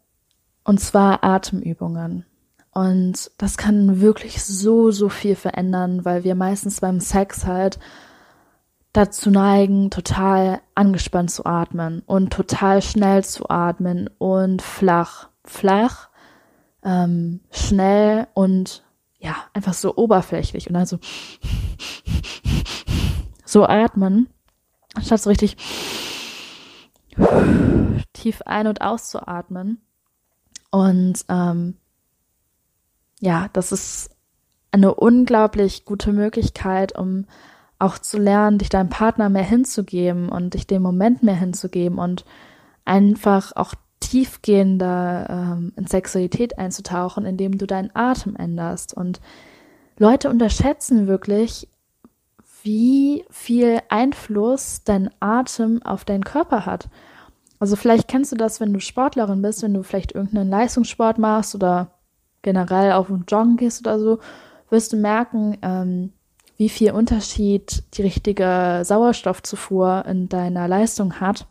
Und zwar Atemübungen. Und das kann wirklich so, so viel verändern, weil wir meistens beim Sex halt dazu neigen, total angespannt zu atmen und total schnell zu atmen und flach, flach, ähm, schnell und ja, einfach so oberflächlich und also so atmen, anstatt so richtig tief ein- und auszuatmen. Und ähm, ja, das ist eine unglaublich gute Möglichkeit, um auch zu lernen, dich deinem Partner mehr hinzugeben und dich dem Moment mehr hinzugeben und einfach auch tiefgehender ähm, in Sexualität einzutauchen, indem du deinen Atem änderst. Und Leute unterschätzen wirklich, wie viel Einfluss dein Atem auf deinen Körper hat. Also vielleicht kennst du das, wenn du Sportlerin bist, wenn du vielleicht irgendeinen Leistungssport machst oder generell auf einen Joggen gehst oder so, wirst du merken, ähm, wie viel Unterschied die richtige Sauerstoffzufuhr in deiner Leistung hat.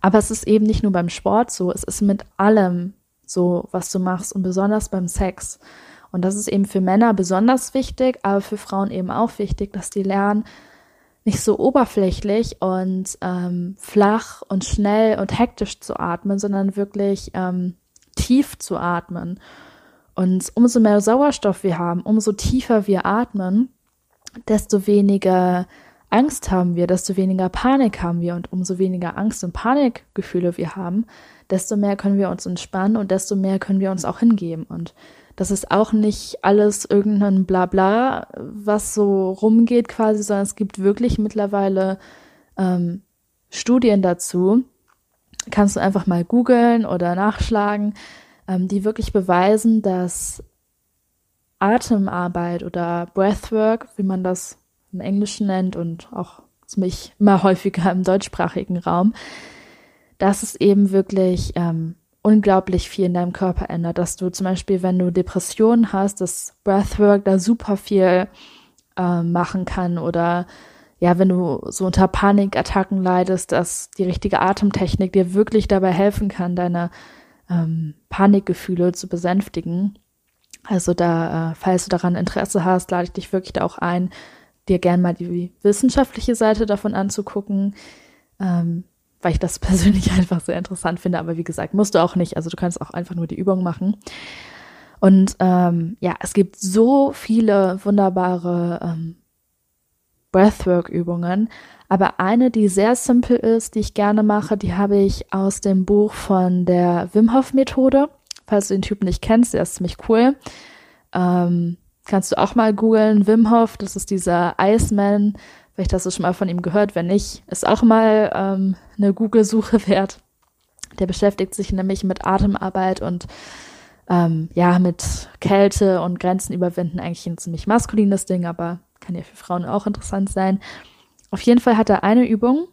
Aber es ist eben nicht nur beim Sport so, es ist mit allem so, was du machst und besonders beim Sex. Und das ist eben für Männer besonders wichtig, aber für Frauen eben auch wichtig, dass die lernen, nicht so oberflächlich und ähm, flach und schnell und hektisch zu atmen, sondern wirklich ähm, tief zu atmen. Und umso mehr Sauerstoff wir haben, umso tiefer wir atmen, desto weniger Angst haben wir, desto weniger Panik haben wir und umso weniger Angst und Panikgefühle wir haben, desto mehr können wir uns entspannen und desto mehr können wir uns auch hingeben. Und das ist auch nicht alles irgendein Blabla, was so rumgeht quasi, sondern es gibt wirklich mittlerweile ähm, Studien dazu. Kannst du einfach mal googeln oder nachschlagen, ähm, die wirklich beweisen, dass Atemarbeit oder Breathwork, wie man das im Englischen nennt und auch ziemlich immer häufiger im deutschsprachigen Raum, dass es eben wirklich ähm, unglaublich viel in deinem Körper ändert. Dass du zum Beispiel, wenn du Depressionen hast, das Breathwork da super viel äh, machen kann oder ja, wenn du so unter Panikattacken leidest, dass die richtige Atemtechnik dir wirklich dabei helfen kann, deine ähm, Panikgefühle zu besänftigen. Also da, äh, falls du daran Interesse hast, lade ich dich wirklich da auch ein, dir gern mal die wissenschaftliche Seite davon anzugucken, ähm, weil ich das persönlich einfach sehr interessant finde. Aber wie gesagt, musst du auch nicht. Also du kannst auch einfach nur die Übung machen. Und ähm, ja, es gibt so viele wunderbare ähm, Breathwork-Übungen. Aber eine, die sehr simpel ist, die ich gerne mache, die habe ich aus dem Buch von der Wim Hof Methode. Falls du den Typen nicht kennst, der ist ziemlich cool. Ähm, Kannst du auch mal googeln, Wim Hof, das ist dieser Iceman. Vielleicht hast du schon mal von ihm gehört. Wenn nicht, ist auch mal ähm, eine Google-Suche wert. Der beschäftigt sich nämlich mit Atemarbeit und ähm, ja, mit Kälte und Grenzen überwinden. Eigentlich ein ziemlich maskulines Ding, aber kann ja für Frauen auch interessant sein. Auf jeden Fall hat er eine Übung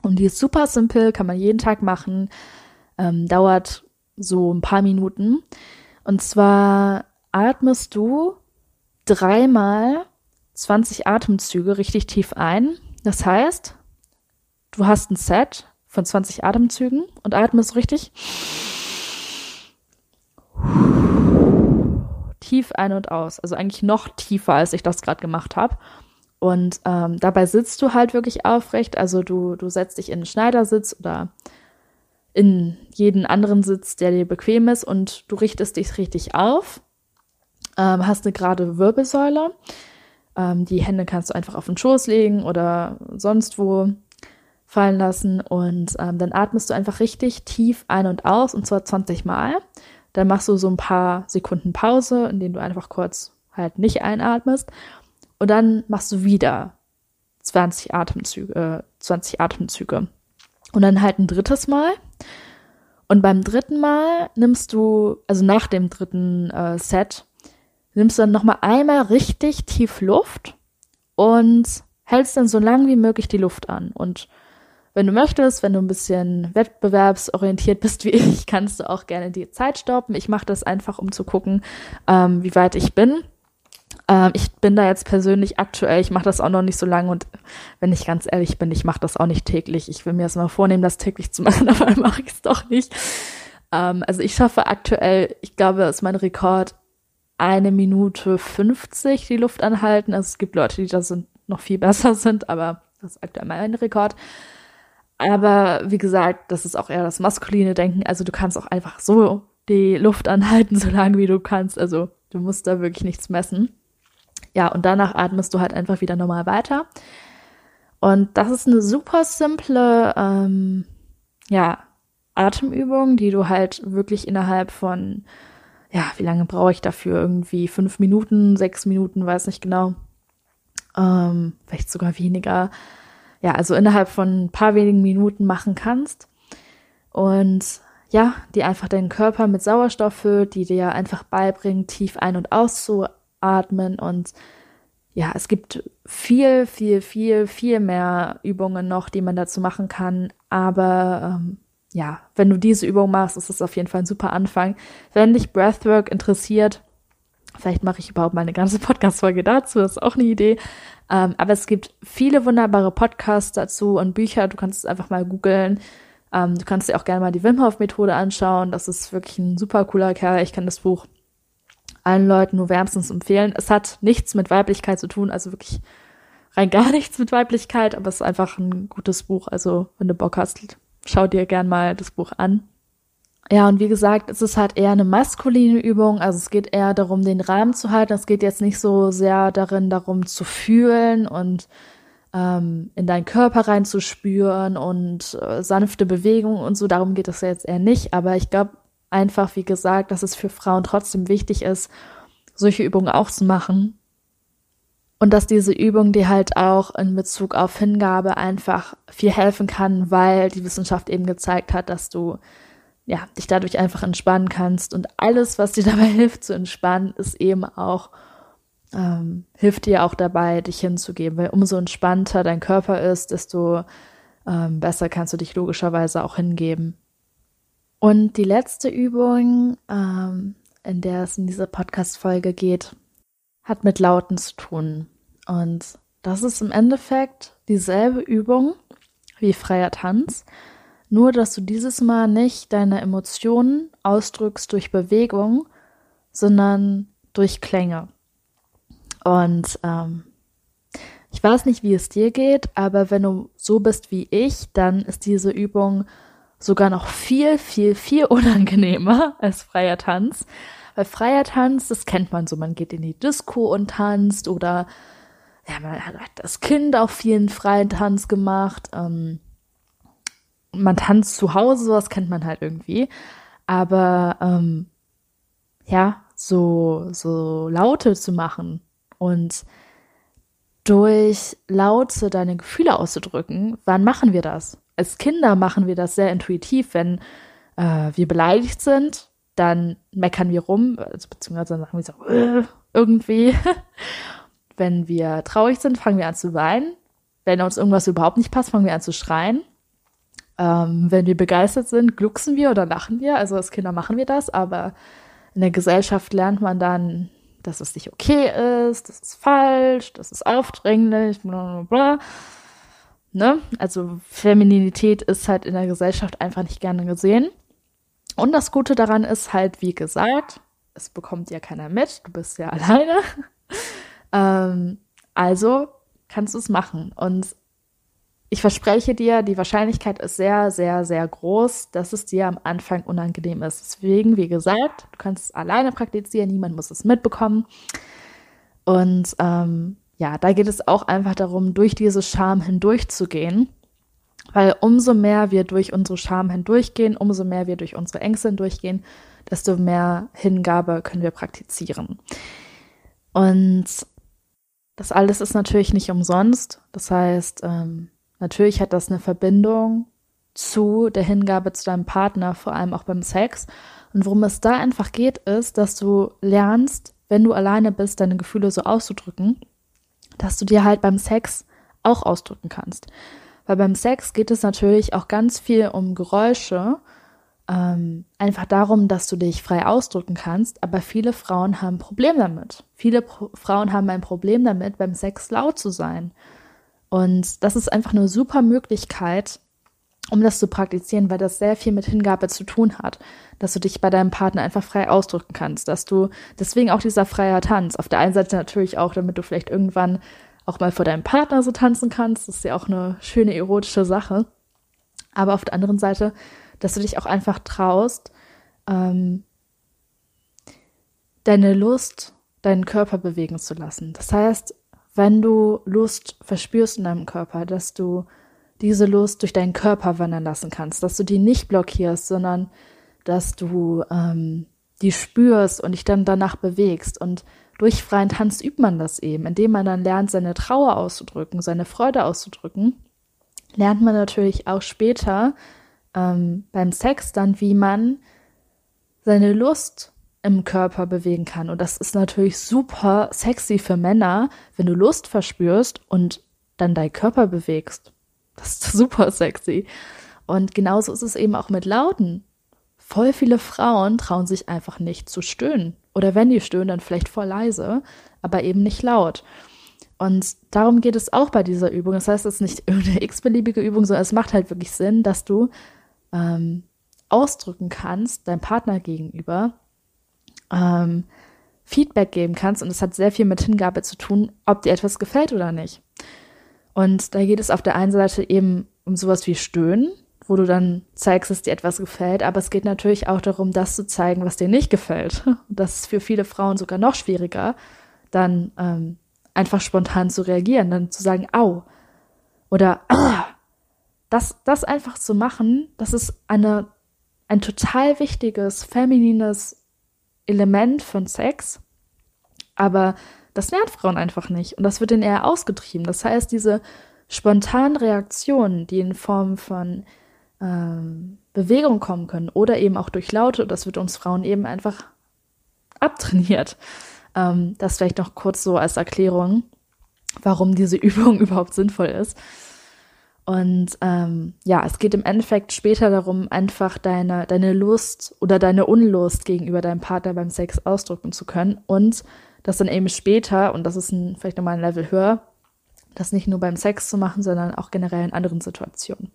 und die ist super simpel, kann man jeden Tag machen, ähm, dauert so ein paar Minuten. Und zwar atmest du dreimal 20 Atemzüge richtig tief ein. Das heißt, du hast ein Set von 20 Atemzügen und atmest richtig tief ein und aus. Also eigentlich noch tiefer, als ich das gerade gemacht habe. Und ähm, dabei sitzt du halt wirklich aufrecht. Also du, du setzt dich in einen Schneidersitz oder in jeden anderen Sitz, der dir bequem ist und du richtest dich richtig auf ähm, hast eine gerade Wirbelsäule. Ähm, die Hände kannst du einfach auf den Schoß legen oder sonst wo. fallen lassen und ähm, dann atmest du einfach richtig tief ein und aus und zwar 20 Mal. Dann machst du so ein paar Sekunden Pause, in denen du einfach kurz halt nicht einatmest und dann machst du wieder 20 Atemzüge, äh, 20 Atemzüge. Und dann halt ein drittes Mal. Und beim dritten Mal nimmst du, also nach dem dritten äh, Set, nimmst du dann nochmal einmal richtig tief Luft und hältst dann so lang wie möglich die Luft an. Und wenn du möchtest, wenn du ein bisschen wettbewerbsorientiert bist wie ich, kannst du auch gerne die Zeit stoppen. Ich mache das einfach, um zu gucken, ähm, wie weit ich bin. Ähm, ich bin da jetzt persönlich aktuell, ich mache das auch noch nicht so lange und wenn ich ganz ehrlich bin, ich mache das auch nicht täglich. Ich will mir das mal vornehmen, das täglich zu machen, aber mache ich es doch nicht. Ähm, also ich schaffe aktuell, ich glaube, ist mein Rekord, eine Minute 50 die Luft anhalten. Also es gibt Leute, die da sind, noch viel besser sind, aber das ist aktuell mein Rekord. Aber wie gesagt, das ist auch eher das maskuline Denken. Also du kannst auch einfach so die Luft anhalten, so lange wie du kannst. Also du musst da wirklich nichts messen. Ja, und danach atmest du halt einfach wieder normal weiter. Und das ist eine super simple, ähm, ja, Atemübung, die du halt wirklich innerhalb von, ja, wie lange brauche ich dafür? Irgendwie fünf Minuten, sechs Minuten, weiß nicht genau. Ähm, vielleicht sogar weniger. Ja, also innerhalb von ein paar wenigen Minuten machen kannst. Und ja, die einfach deinen Körper mit Sauerstoff füllt, die dir einfach beibringt, tief ein- und auszuatmen atmen und ja, es gibt viel, viel, viel, viel mehr Übungen noch, die man dazu machen kann. Aber ähm, ja, wenn du diese Übung machst, ist es auf jeden Fall ein super Anfang. Wenn dich Breathwork interessiert, vielleicht mache ich überhaupt mal eine ganze Podcast-Folge dazu, das ist auch eine Idee. Ähm, aber es gibt viele wunderbare Podcasts dazu und Bücher. Du kannst es einfach mal googeln. Ähm, du kannst dir auch gerne mal die Wim Hof Methode anschauen. Das ist wirklich ein super cooler Kerl. Ich kenne das Buch allen Leuten nur wärmstens empfehlen. Es hat nichts mit Weiblichkeit zu tun, also wirklich rein gar nichts mit Weiblichkeit, aber es ist einfach ein gutes Buch. Also, wenn du Bock hast, schau dir gern mal das Buch an. Ja, und wie gesagt, es ist halt eher eine maskuline Übung. Also es geht eher darum, den Rahmen zu halten. Es geht jetzt nicht so sehr darin, darum zu fühlen und ähm, in deinen Körper reinzuspüren und äh, sanfte Bewegungen und so. Darum geht es ja jetzt eher nicht. Aber ich glaube, einfach, wie gesagt, dass es für Frauen trotzdem wichtig ist, solche Übungen auch zu machen. Und dass diese Übung dir halt auch in Bezug auf Hingabe einfach viel helfen kann, weil die Wissenschaft eben gezeigt hat, dass du ja, dich dadurch einfach entspannen kannst. Und alles, was dir dabei hilft zu entspannen, ist eben auch, ähm, hilft dir auch dabei, dich hinzugeben. Weil umso entspannter dein Körper ist, desto ähm, besser kannst du dich logischerweise auch hingeben. Und die letzte Übung, ähm, in der es in dieser Podcast-Folge geht, hat mit Lauten zu tun. Und das ist im Endeffekt dieselbe Übung wie freier Tanz, nur dass du dieses Mal nicht deine Emotionen ausdrückst durch Bewegung, sondern durch Klänge. Und ähm, ich weiß nicht, wie es dir geht, aber wenn du so bist wie ich, dann ist diese Übung sogar noch viel, viel, viel unangenehmer als freier Tanz. Weil freier Tanz, das kennt man so, man geht in die Disco und tanzt oder ja, man hat das Kind auch vielen freien Tanz gemacht. Ähm, man tanzt zu Hause, sowas kennt man halt irgendwie. Aber ähm, ja, so, so Laute zu machen und durch Laute deine Gefühle auszudrücken, wann machen wir das? als Kinder machen wir das sehr intuitiv. Wenn äh, wir beleidigt sind, dann meckern wir rum, also, beziehungsweise sagen wir so, äh, irgendwie. Wenn wir traurig sind, fangen wir an zu weinen. Wenn uns irgendwas überhaupt nicht passt, fangen wir an zu schreien. Ähm, wenn wir begeistert sind, glucksen wir oder lachen wir. Also als Kinder machen wir das, aber in der Gesellschaft lernt man dann, dass es nicht okay ist, das ist falsch, das ist aufdringlich, bla bla bla ne? Also Femininität ist halt in der Gesellschaft einfach nicht gerne gesehen. Und das Gute daran ist halt, wie gesagt, es bekommt ja keiner mit, du bist ja alleine. Ähm, also kannst du es machen. Und ich verspreche dir, die Wahrscheinlichkeit ist sehr, sehr, sehr groß, dass es dir am Anfang unangenehm ist. Deswegen, wie gesagt, du kannst es alleine praktizieren, niemand muss es mitbekommen. Und ähm, ja, da geht es auch einfach darum, durch diese Scham hindurchzugehen. Weil umso mehr wir durch unsere Scham hindurchgehen, umso mehr wir durch unsere Ängste hindurchgehen, desto mehr Hingabe können wir praktizieren. Und das alles ist natürlich nicht umsonst. Das heißt, ähm, natürlich hat das eine Verbindung zu der Hingabe zu deinem Partner, vor allem auch beim Sex. Und worum es da einfach geht, ist, dass du lernst, wenn du alleine bist, deine Gefühle so auszudrücken, dass du dir halt beim Sex auch ausdrücken kannst. Weil beim Sex geht es natürlich auch ganz viel um Geräusche, ähm, einfach darum, dass du dich frei ausdrücken kannst. Aber viele Frauen haben ein Problem damit. Viele Pro Frauen haben ein Problem damit, beim Sex laut zu sein. Und das ist einfach eine super Möglichkeit, um das zu praktizieren, weil das sehr viel mit Hingabe zu tun hat, dass du dich bei deinem Partner einfach frei ausdrücken kannst, dass du deswegen auch dieser freie Tanz. Auf der einen Seite natürlich auch, damit du vielleicht irgendwann auch mal vor deinem Partner so tanzen kannst. Das ist ja auch eine schöne erotische Sache. Aber auf der anderen Seite, dass du dich auch einfach traust, ähm, deine Lust, deinen Körper bewegen zu lassen. Das heißt, wenn du Lust verspürst in deinem Körper, dass du diese Lust durch deinen Körper wandern lassen kannst, dass du die nicht blockierst, sondern dass du ähm, die spürst und dich dann danach bewegst. Und durch freien Tanz übt man das eben, indem man dann lernt, seine Trauer auszudrücken, seine Freude auszudrücken, lernt man natürlich auch später ähm, beim Sex dann, wie man seine Lust im Körper bewegen kann. Und das ist natürlich super sexy für Männer, wenn du Lust verspürst und dann deinen Körper bewegst. Das ist super sexy. Und genauso ist es eben auch mit Lauten. Voll viele Frauen trauen sich einfach nicht zu stöhnen. Oder wenn die stöhnen, dann vielleicht voll leise, aber eben nicht laut. Und darum geht es auch bei dieser Übung. Das heißt, es ist nicht irgendeine x-beliebige Übung, sondern es macht halt wirklich Sinn, dass du ähm, ausdrücken kannst, deinem Partner gegenüber, ähm, Feedback geben kannst. Und es hat sehr viel mit Hingabe zu tun, ob dir etwas gefällt oder nicht. Und da geht es auf der einen Seite eben um sowas wie Stöhnen, wo du dann zeigst, dass dir etwas gefällt, aber es geht natürlich auch darum, das zu zeigen, was dir nicht gefällt. Und das ist für viele Frauen sogar noch schwieriger, dann ähm, einfach spontan zu reagieren, dann zu sagen, au. Oder ah. das, das einfach zu machen, das ist eine, ein total wichtiges, feminines Element von Sex. Aber das lernt Frauen einfach nicht. Und das wird ihnen eher ausgetrieben. Das heißt, diese spontanen Reaktionen, die in Form von ähm, Bewegung kommen können oder eben auch durch Laute, das wird uns Frauen eben einfach abtrainiert. Ähm, das vielleicht noch kurz so als Erklärung, warum diese Übung überhaupt sinnvoll ist. Und ähm, ja, es geht im Endeffekt später darum, einfach deine, deine Lust oder deine Unlust gegenüber deinem Partner beim Sex ausdrücken zu können und das dann eben später, und das ist ein, vielleicht nochmal ein Level höher, das nicht nur beim Sex zu machen, sondern auch generell in anderen Situationen.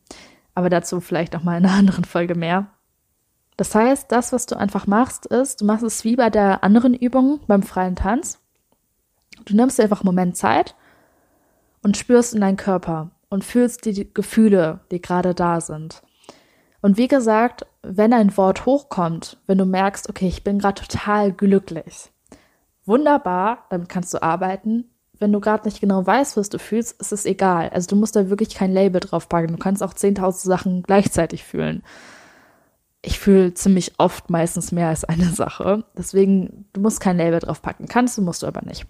Aber dazu vielleicht nochmal in einer anderen Folge mehr. Das heißt, das, was du einfach machst, ist, du machst es wie bei der anderen Übung beim freien Tanz. Du nimmst dir einfach einen Moment Zeit und spürst in deinen Körper und fühlst die Gefühle, die gerade da sind. Und wie gesagt, wenn ein Wort hochkommt, wenn du merkst, okay, ich bin gerade total glücklich, wunderbar, damit kannst du arbeiten. Wenn du gerade nicht genau weißt, was du fühlst, ist es egal. Also du musst da wirklich kein Label drauf packen. Du kannst auch 10.000 Sachen gleichzeitig fühlen. Ich fühle ziemlich oft meistens mehr als eine Sache. Deswegen, du musst kein Label drauf packen. Kannst du, musst du aber nicht.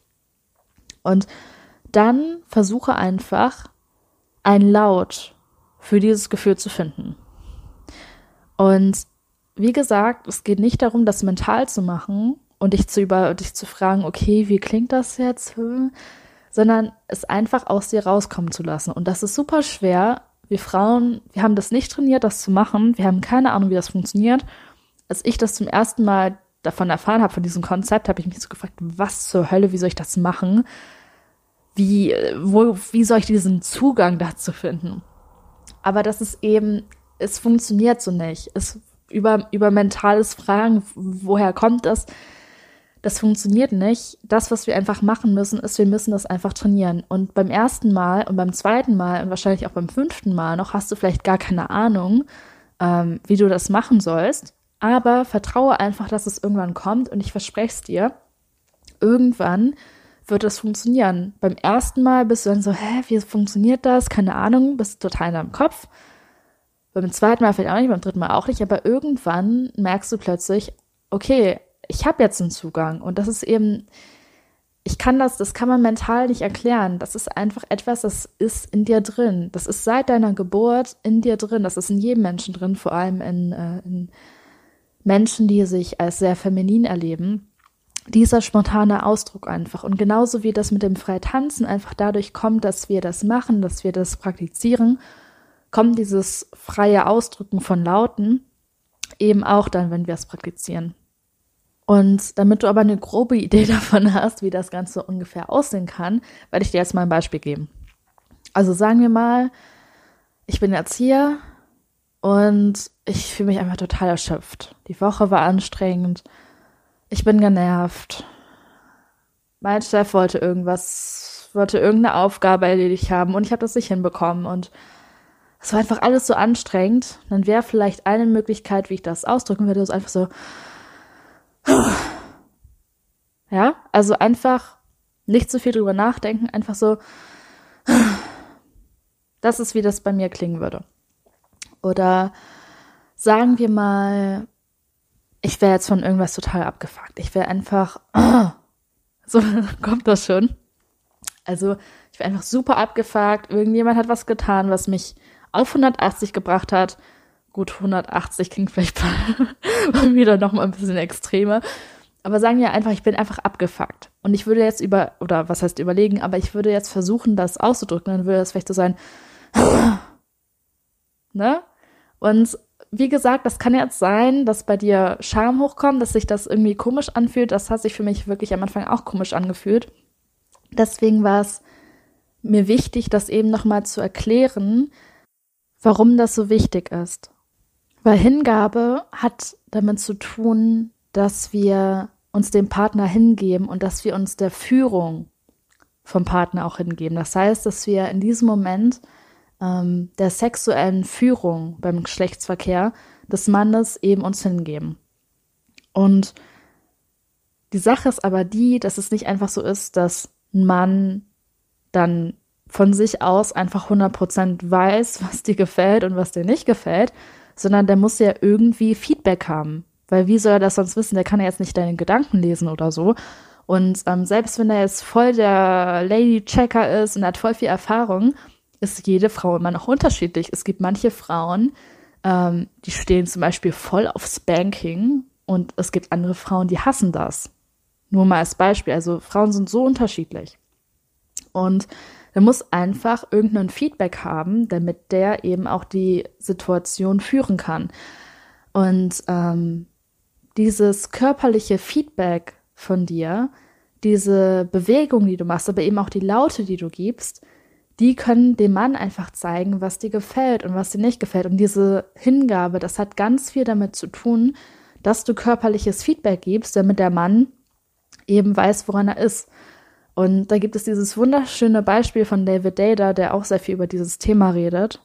Und dann versuche einfach, ein Laut für dieses Gefühl zu finden. Und wie gesagt, es geht nicht darum, das mental zu machen, und dich zu über dich zu fragen, okay, wie klingt das jetzt? Sondern es einfach aus dir rauskommen zu lassen. Und das ist super schwer. Wir Frauen, wir haben das nicht trainiert, das zu machen. Wir haben keine Ahnung, wie das funktioniert. Als ich das zum ersten Mal davon erfahren habe, von diesem Konzept, habe ich mich so gefragt, was zur Hölle, wie soll ich das machen? Wie, wo, wie soll ich diesen Zugang dazu finden? Aber das ist eben, es funktioniert so nicht. Es über, über mentales Fragen, woher kommt das? das funktioniert nicht. Das, was wir einfach machen müssen, ist, wir müssen das einfach trainieren. Und beim ersten Mal und beim zweiten Mal und wahrscheinlich auch beim fünften Mal noch hast du vielleicht gar keine Ahnung, ähm, wie du das machen sollst. Aber vertraue einfach, dass es irgendwann kommt und ich verspreche es dir, irgendwann wird es funktionieren. Beim ersten Mal bist du dann so, hä, wie funktioniert das? Keine Ahnung, bist total in deinem Kopf. Beim zweiten Mal vielleicht auch nicht, beim dritten Mal auch nicht, aber irgendwann merkst du plötzlich, okay, ich habe jetzt einen Zugang und das ist eben, ich kann das, das kann man mental nicht erklären. Das ist einfach etwas, das ist in dir drin. Das ist seit deiner Geburt in dir drin. Das ist in jedem Menschen drin, vor allem in, äh, in Menschen, die sich als sehr feminin erleben dieser spontane Ausdruck einfach. Und genauso wie das mit dem Freitanzen einfach dadurch kommt, dass wir das machen, dass wir das praktizieren, kommt dieses freie Ausdrücken von Lauten eben auch dann, wenn wir es praktizieren. Und damit du aber eine grobe Idee davon hast, wie das Ganze ungefähr aussehen kann, werde ich dir jetzt mal ein Beispiel geben. Also sagen wir mal, ich bin jetzt hier und ich fühle mich einfach total erschöpft. Die Woche war anstrengend ich bin genervt. Mein Chef wollte irgendwas, wollte irgendeine Aufgabe erledigt haben und ich habe das nicht hinbekommen und es war einfach alles so anstrengend. Dann wäre vielleicht eine Möglichkeit, wie ich das ausdrücken würde, ist einfach so. Ja, also einfach nicht zu viel drüber nachdenken, einfach so. Das ist, wie das bei mir klingen würde. Oder sagen wir mal, ich wäre jetzt von irgendwas total abgefuckt. Ich wäre einfach, oh, so kommt das schon. Also ich wäre einfach super abgefuckt. Irgendjemand hat was getan, was mich auf 180 gebracht hat. Gut, 180 klingt vielleicht wieder noch mal ein bisschen extremer. Aber sagen wir einfach, ich bin einfach abgefuckt. Und ich würde jetzt über, oder was heißt überlegen, aber ich würde jetzt versuchen, das auszudrücken. Dann würde das vielleicht so sein, ne? Und wie gesagt, das kann jetzt sein, dass bei dir Scham hochkommt, dass sich das irgendwie komisch anfühlt. Das hat sich für mich wirklich am Anfang auch komisch angefühlt. Deswegen war es mir wichtig, das eben nochmal zu erklären, warum das so wichtig ist. Weil Hingabe hat damit zu tun, dass wir uns dem Partner hingeben und dass wir uns der Führung vom Partner auch hingeben. Das heißt, dass wir in diesem Moment ähm, der sexuellen Führung beim Geschlechtsverkehr des Mannes eben uns hingeben. Und die Sache ist aber die, dass es nicht einfach so ist, dass ein Mann dann von sich aus einfach 100% weiß, was dir gefällt und was dir nicht gefällt, sondern der muss ja irgendwie Feedback haben. Weil wie soll er das sonst wissen? Der kann ja jetzt nicht deine Gedanken lesen oder so. Und ähm, selbst wenn er jetzt voll der Lady-Checker ist und hat voll viel Erfahrung, ist jede Frau immer noch unterschiedlich. Es gibt manche Frauen, ähm, die stehen zum Beispiel voll auf Spanking und es gibt andere Frauen, die hassen das. Nur mal als Beispiel. Also Frauen sind so unterschiedlich. Und er muss einfach irgendein Feedback haben, damit der eben auch die Situation führen kann. Und ähm, dieses körperliche Feedback von dir, diese Bewegung, die du machst, aber eben auch die Laute, die du gibst, die können dem Mann einfach zeigen, was dir gefällt und was dir nicht gefällt. Und diese Hingabe, das hat ganz viel damit zu tun, dass du körperliches Feedback gibst, damit der Mann eben weiß, woran er ist. Und da gibt es dieses wunderschöne Beispiel von David Dada, der auch sehr viel über dieses Thema redet.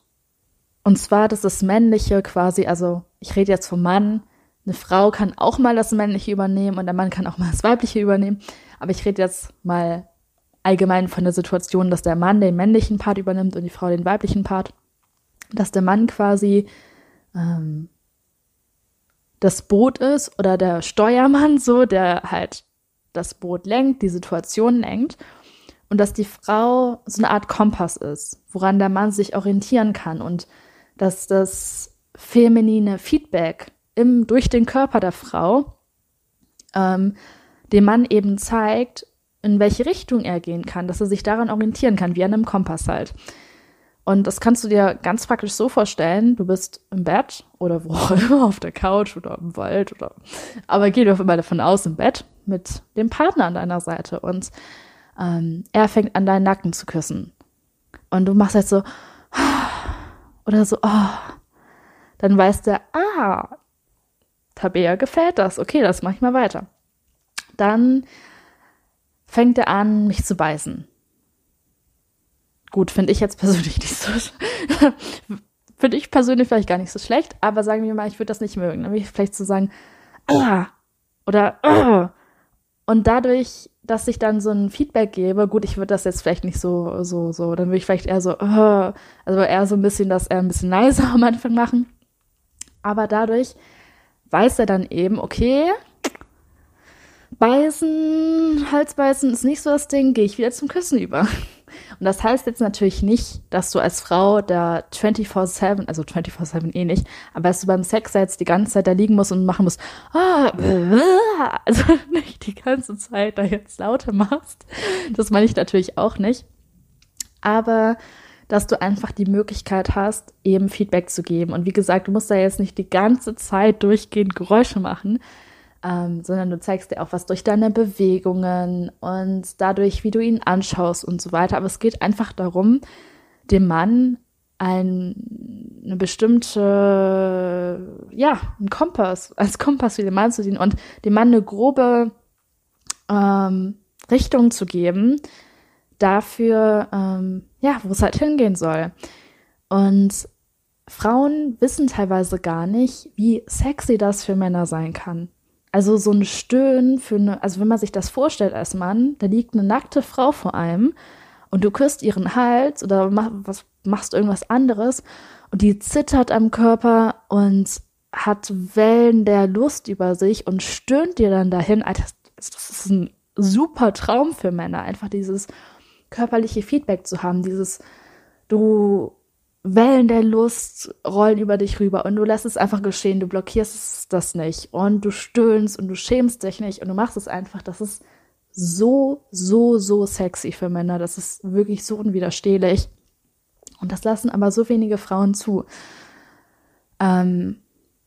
Und zwar, dass das Männliche quasi, also ich rede jetzt vom Mann, eine Frau kann auch mal das Männliche übernehmen und der Mann kann auch mal das Weibliche übernehmen. Aber ich rede jetzt mal allgemein von der Situation, dass der Mann den männlichen Part übernimmt und die Frau den weiblichen Part, dass der Mann quasi ähm, das Boot ist oder der Steuermann so, der halt das Boot lenkt, die Situation lenkt und dass die Frau so eine Art Kompass ist, woran der Mann sich orientieren kann und dass das feminine Feedback im, durch den Körper der Frau ähm, dem Mann eben zeigt, in welche Richtung er gehen kann, dass er sich daran orientieren kann, wie an einem Kompass halt. Und das kannst du dir ganz praktisch so vorstellen, du bist im Bett oder wo auch immer, auf der Couch oder im Wald oder, aber geh doch immer davon aus, im Bett mit dem Partner an deiner Seite und ähm, er fängt an, deinen Nacken zu küssen. Und du machst jetzt so, oder so, oh, dann weiß der, ah, Tabea gefällt das, okay, das mach ich mal weiter. Dann fängt er an, mich zu beißen. Gut, finde ich jetzt persönlich nicht so. finde ich persönlich vielleicht gar nicht so schlecht, aber sagen wir mal, ich würde das nicht mögen. Dann würde ich vielleicht so sagen, ah, oder ah. Und dadurch dass ich dann so ein Feedback gebe, gut, ich würde das jetzt vielleicht nicht so, so, so, dann würde ich vielleicht eher so, uh, also eher so ein bisschen das eher ein bisschen leiser am Anfang machen. Aber dadurch weiß er dann eben, okay, beißen, Halsbeißen ist nicht so das Ding, gehe ich wieder zum Küssen über. Und das heißt jetzt natürlich nicht, dass du als Frau da 24-7, also 24-7 eh nicht, aber dass du beim Sex jetzt die ganze Zeit da liegen musst und machen musst, ah, also nicht die ganze Zeit da jetzt Laute machst. Das meine ich natürlich auch nicht. Aber dass du einfach die Möglichkeit hast, eben Feedback zu geben. Und wie gesagt, du musst da jetzt nicht die ganze Zeit durchgehend Geräusche machen, ähm, sondern du zeigst dir auch was durch deine Bewegungen und dadurch, wie du ihn anschaust und so weiter. Aber es geht einfach darum, dem Mann ein, eine bestimmte, ja, ein Kompass, als Kompass für den Mann zu dienen und dem Mann eine grobe ähm, Richtung zu geben dafür, ähm, ja, wo es halt hingehen soll. Und Frauen wissen teilweise gar nicht, wie sexy das für Männer sein kann. Also so ein Stöhnen für eine, also wenn man sich das vorstellt als Mann, da liegt eine nackte Frau vor einem und du küsst ihren Hals oder mach, was, machst irgendwas anderes und die zittert am Körper und hat Wellen der Lust über sich und stöhnt dir dann dahin. Alter, das, das ist ein super Traum für Männer, einfach dieses körperliche Feedback zu haben, dieses du Wellen der Lust rollen über dich rüber und du lässt es einfach geschehen, du blockierst das nicht und du stöhnst und du schämst dich nicht und du machst es einfach. Das ist so, so, so sexy für Männer. Das ist wirklich so unwiderstehlich. Und das lassen aber so wenige Frauen zu. Ähm,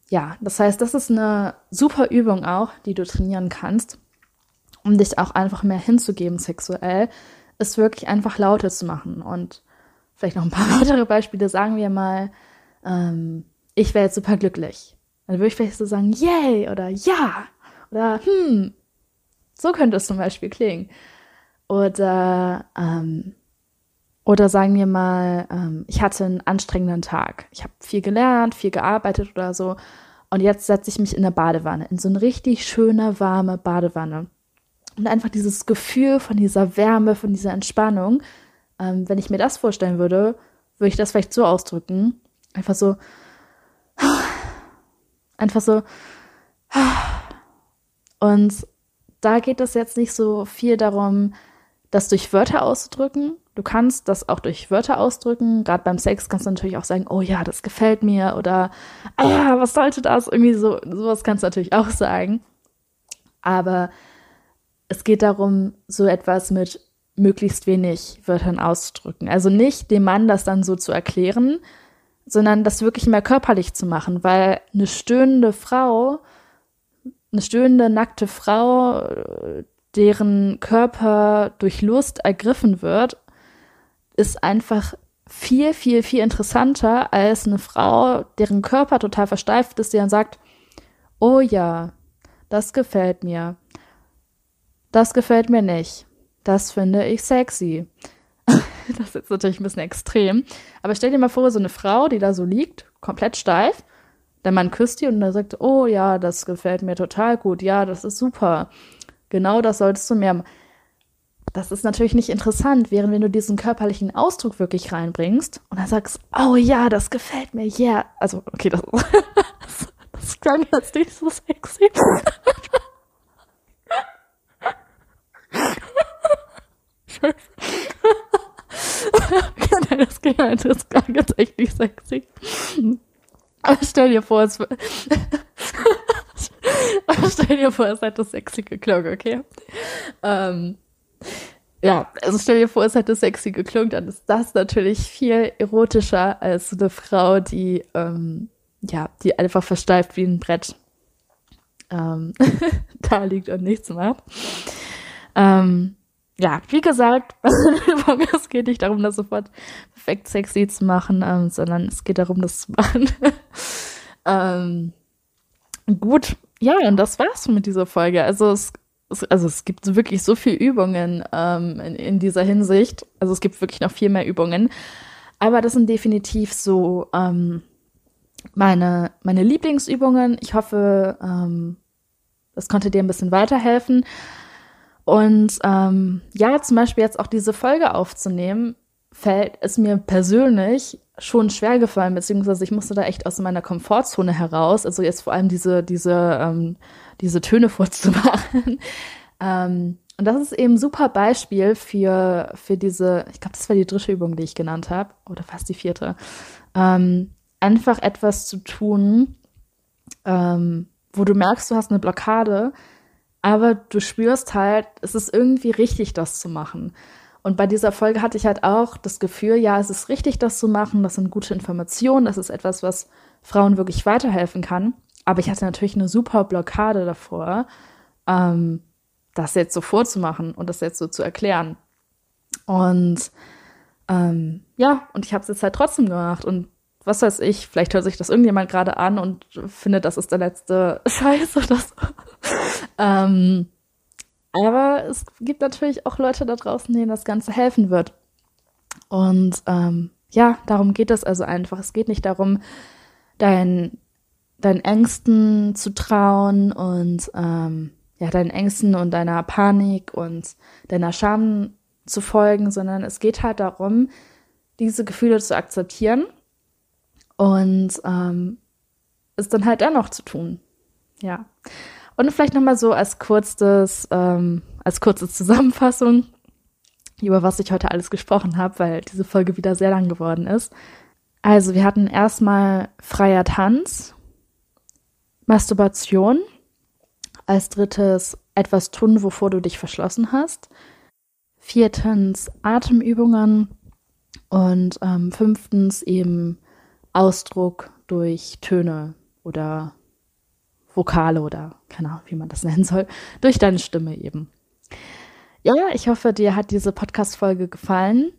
ja, das heißt, das ist eine super Übung auch, die du trainieren kannst, um dich auch einfach mehr hinzugeben sexuell, ist wirklich einfach Laute zu machen und vielleicht noch ein paar weitere Beispiele, sagen wir mal, ähm, ich wäre jetzt super glücklich. Dann würde ich vielleicht so sagen, yay oder ja oder hm. So könnte es zum Beispiel klingen. Oder, ähm, oder sagen wir mal, ähm, ich hatte einen anstrengenden Tag. Ich habe viel gelernt, viel gearbeitet oder so. Und jetzt setze ich mich in eine Badewanne, in so eine richtig schöne, warme Badewanne. Und einfach dieses Gefühl von dieser Wärme, von dieser Entspannung, ähm, wenn ich mir das vorstellen würde, würde ich das vielleicht so ausdrücken. Einfach so. Einfach so. Und da geht es jetzt nicht so viel darum, das durch Wörter auszudrücken. Du kannst das auch durch Wörter ausdrücken. Gerade beim Sex kannst du natürlich auch sagen, oh ja, das gefällt mir oder ah, was sollte das? Irgendwie so, sowas kannst du natürlich auch sagen. Aber es geht darum, so etwas mit möglichst wenig Wörtern auszudrücken. Also nicht dem Mann das dann so zu erklären, sondern das wirklich mehr körperlich zu machen, weil eine stöhnende Frau, eine stöhnende, nackte Frau, deren Körper durch Lust ergriffen wird, ist einfach viel, viel, viel interessanter als eine Frau, deren Körper total versteift ist, die dann sagt, oh ja, das gefällt mir. Das gefällt mir nicht. Das finde ich sexy. das ist jetzt natürlich ein bisschen extrem. Aber stell dir mal vor, so eine Frau, die da so liegt, komplett steif. Der Mann küsst die und dann sagt, oh ja, das gefällt mir total gut. Ja, das ist super. Genau das solltest du mehr. Das ist natürlich nicht interessant, während wenn du diesen körperlichen Ausdruck wirklich reinbringst und dann sagst, oh ja, das gefällt mir, ja. Yeah. Also, okay, das, das klang jetzt nicht so sexy. Nein, das ging halt, das klang jetzt echt nicht sexy. Aber stell dir vor, es Aber stell dir vor, es hätte sexy geklungen, okay? Ähm, ja, also stell dir vor, es hätte sexy geklungen, dann ist das natürlich viel erotischer als eine Frau, die, ähm, ja, die einfach versteift wie ein Brett ähm, da liegt und nichts macht. Ähm, ja, wie gesagt, es geht nicht darum, das sofort perfekt sexy zu machen, ähm, sondern es geht darum, das zu machen. ähm, gut, ja, und das war's mit dieser Folge. Also es, es also es gibt wirklich so viele Übungen ähm, in, in dieser Hinsicht. Also es gibt wirklich noch viel mehr Übungen. Aber das sind definitiv so ähm, meine, meine Lieblingsübungen. Ich hoffe, ähm, das konnte dir ein bisschen weiterhelfen. Und ähm, ja, zum Beispiel jetzt auch diese Folge aufzunehmen, fällt es mir persönlich schon schwer gefallen, beziehungsweise ich musste da echt aus meiner Komfortzone heraus, also jetzt vor allem diese, diese, ähm, diese Töne vorzumachen. ähm, und das ist eben ein super Beispiel für, für diese, ich glaube, das war die dritte Übung, die ich genannt habe, oder fast die vierte. Ähm, einfach etwas zu tun, ähm, wo du merkst, du hast eine Blockade, aber du spürst halt, es ist irgendwie richtig, das zu machen. Und bei dieser Folge hatte ich halt auch das Gefühl, ja, es ist richtig, das zu machen, das sind gute Informationen, das ist etwas, was Frauen wirklich weiterhelfen kann. Aber ich hatte natürlich eine super Blockade davor, ähm, das jetzt so vorzumachen und das jetzt so zu erklären. Und ähm, ja, und ich habe es jetzt halt trotzdem gemacht. Und was weiß ich, vielleicht hört sich das irgendjemand gerade an und findet, das ist der letzte Scheiß oder so. ähm, aber es gibt natürlich auch Leute da draußen, denen das Ganze helfen wird. Und ähm, ja, darum geht es also einfach. Es geht nicht darum, dein, deinen Ängsten zu trauen und ähm, ja, deinen Ängsten und deiner Panik und deiner Scham zu folgen, sondern es geht halt darum, diese Gefühle zu akzeptieren und ähm, es dann halt dennoch zu tun. Ja. Und vielleicht nochmal so als kurzes, ähm, als kurze Zusammenfassung, über was ich heute alles gesprochen habe, weil diese Folge wieder sehr lang geworden ist. Also wir hatten erstmal freier Tanz, Masturbation, als drittes etwas tun, wovor du dich verschlossen hast. Viertens Atemübungen und ähm, fünftens eben Ausdruck durch Töne oder Vokale oder keine Ahnung, wie man das nennen soll, durch deine Stimme eben. Ja, ich hoffe, dir hat diese Podcast-Folge gefallen.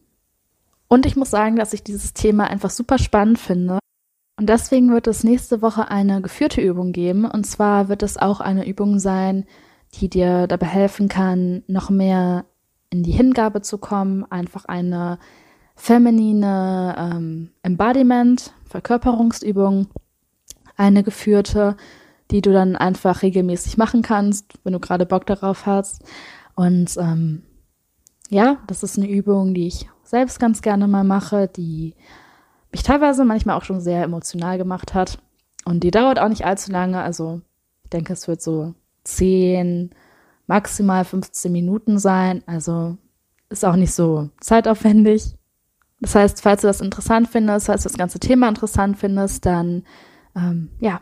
Und ich muss sagen, dass ich dieses Thema einfach super spannend finde. Und deswegen wird es nächste Woche eine geführte Übung geben. Und zwar wird es auch eine Übung sein, die dir dabei helfen kann, noch mehr in die Hingabe zu kommen, einfach eine feminine ähm, Embodiment, Verkörperungsübung, eine geführte, die du dann einfach regelmäßig machen kannst, wenn du gerade Bock darauf hast. Und ähm, ja, das ist eine Übung, die ich selbst ganz gerne mal mache, die mich teilweise manchmal auch schon sehr emotional gemacht hat. Und die dauert auch nicht allzu lange. Also ich denke, es wird so 10, maximal 15 Minuten sein. Also ist auch nicht so zeitaufwendig. Das heißt, falls du das interessant findest, falls du das ganze Thema interessant findest, dann ähm, ja,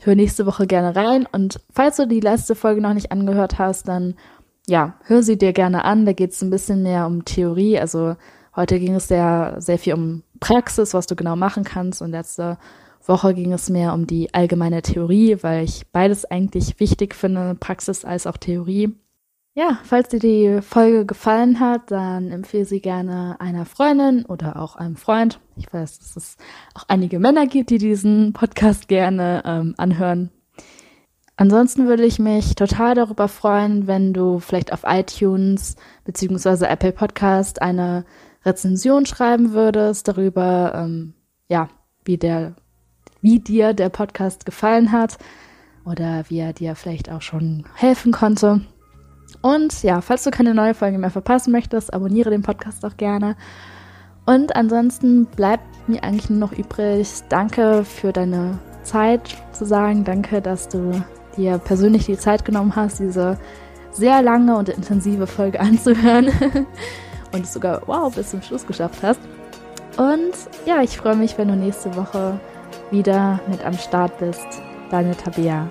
hör nächste Woche gerne rein. Und falls du die letzte Folge noch nicht angehört hast, dann ja, hör sie dir gerne an. Da geht es ein bisschen mehr um Theorie. Also heute ging es sehr, sehr viel um Praxis, was du genau machen kannst. Und letzte Woche ging es mehr um die allgemeine Theorie, weil ich beides eigentlich wichtig finde, Praxis als auch Theorie. Ja, falls dir die Folge gefallen hat, dann empfehle sie gerne einer Freundin oder auch einem Freund. Ich weiß, dass es auch einige Männer gibt, die diesen Podcast gerne ähm, anhören. Ansonsten würde ich mich total darüber freuen, wenn du vielleicht auf iTunes beziehungsweise Apple Podcast eine Rezension schreiben würdest darüber, ähm, ja, wie der, wie dir der Podcast gefallen hat oder wie er dir vielleicht auch schon helfen konnte. Und ja, falls du keine neue Folge mehr verpassen möchtest, abonniere den Podcast auch gerne. Und ansonsten bleibt mir eigentlich nur noch übrig, danke für deine Zeit zu sagen. Danke, dass du dir persönlich die Zeit genommen hast, diese sehr lange und intensive Folge anzuhören. und es sogar, wow, bis zum Schluss geschafft hast. Und ja, ich freue mich, wenn du nächste Woche wieder mit am Start bist. Deine Tabea.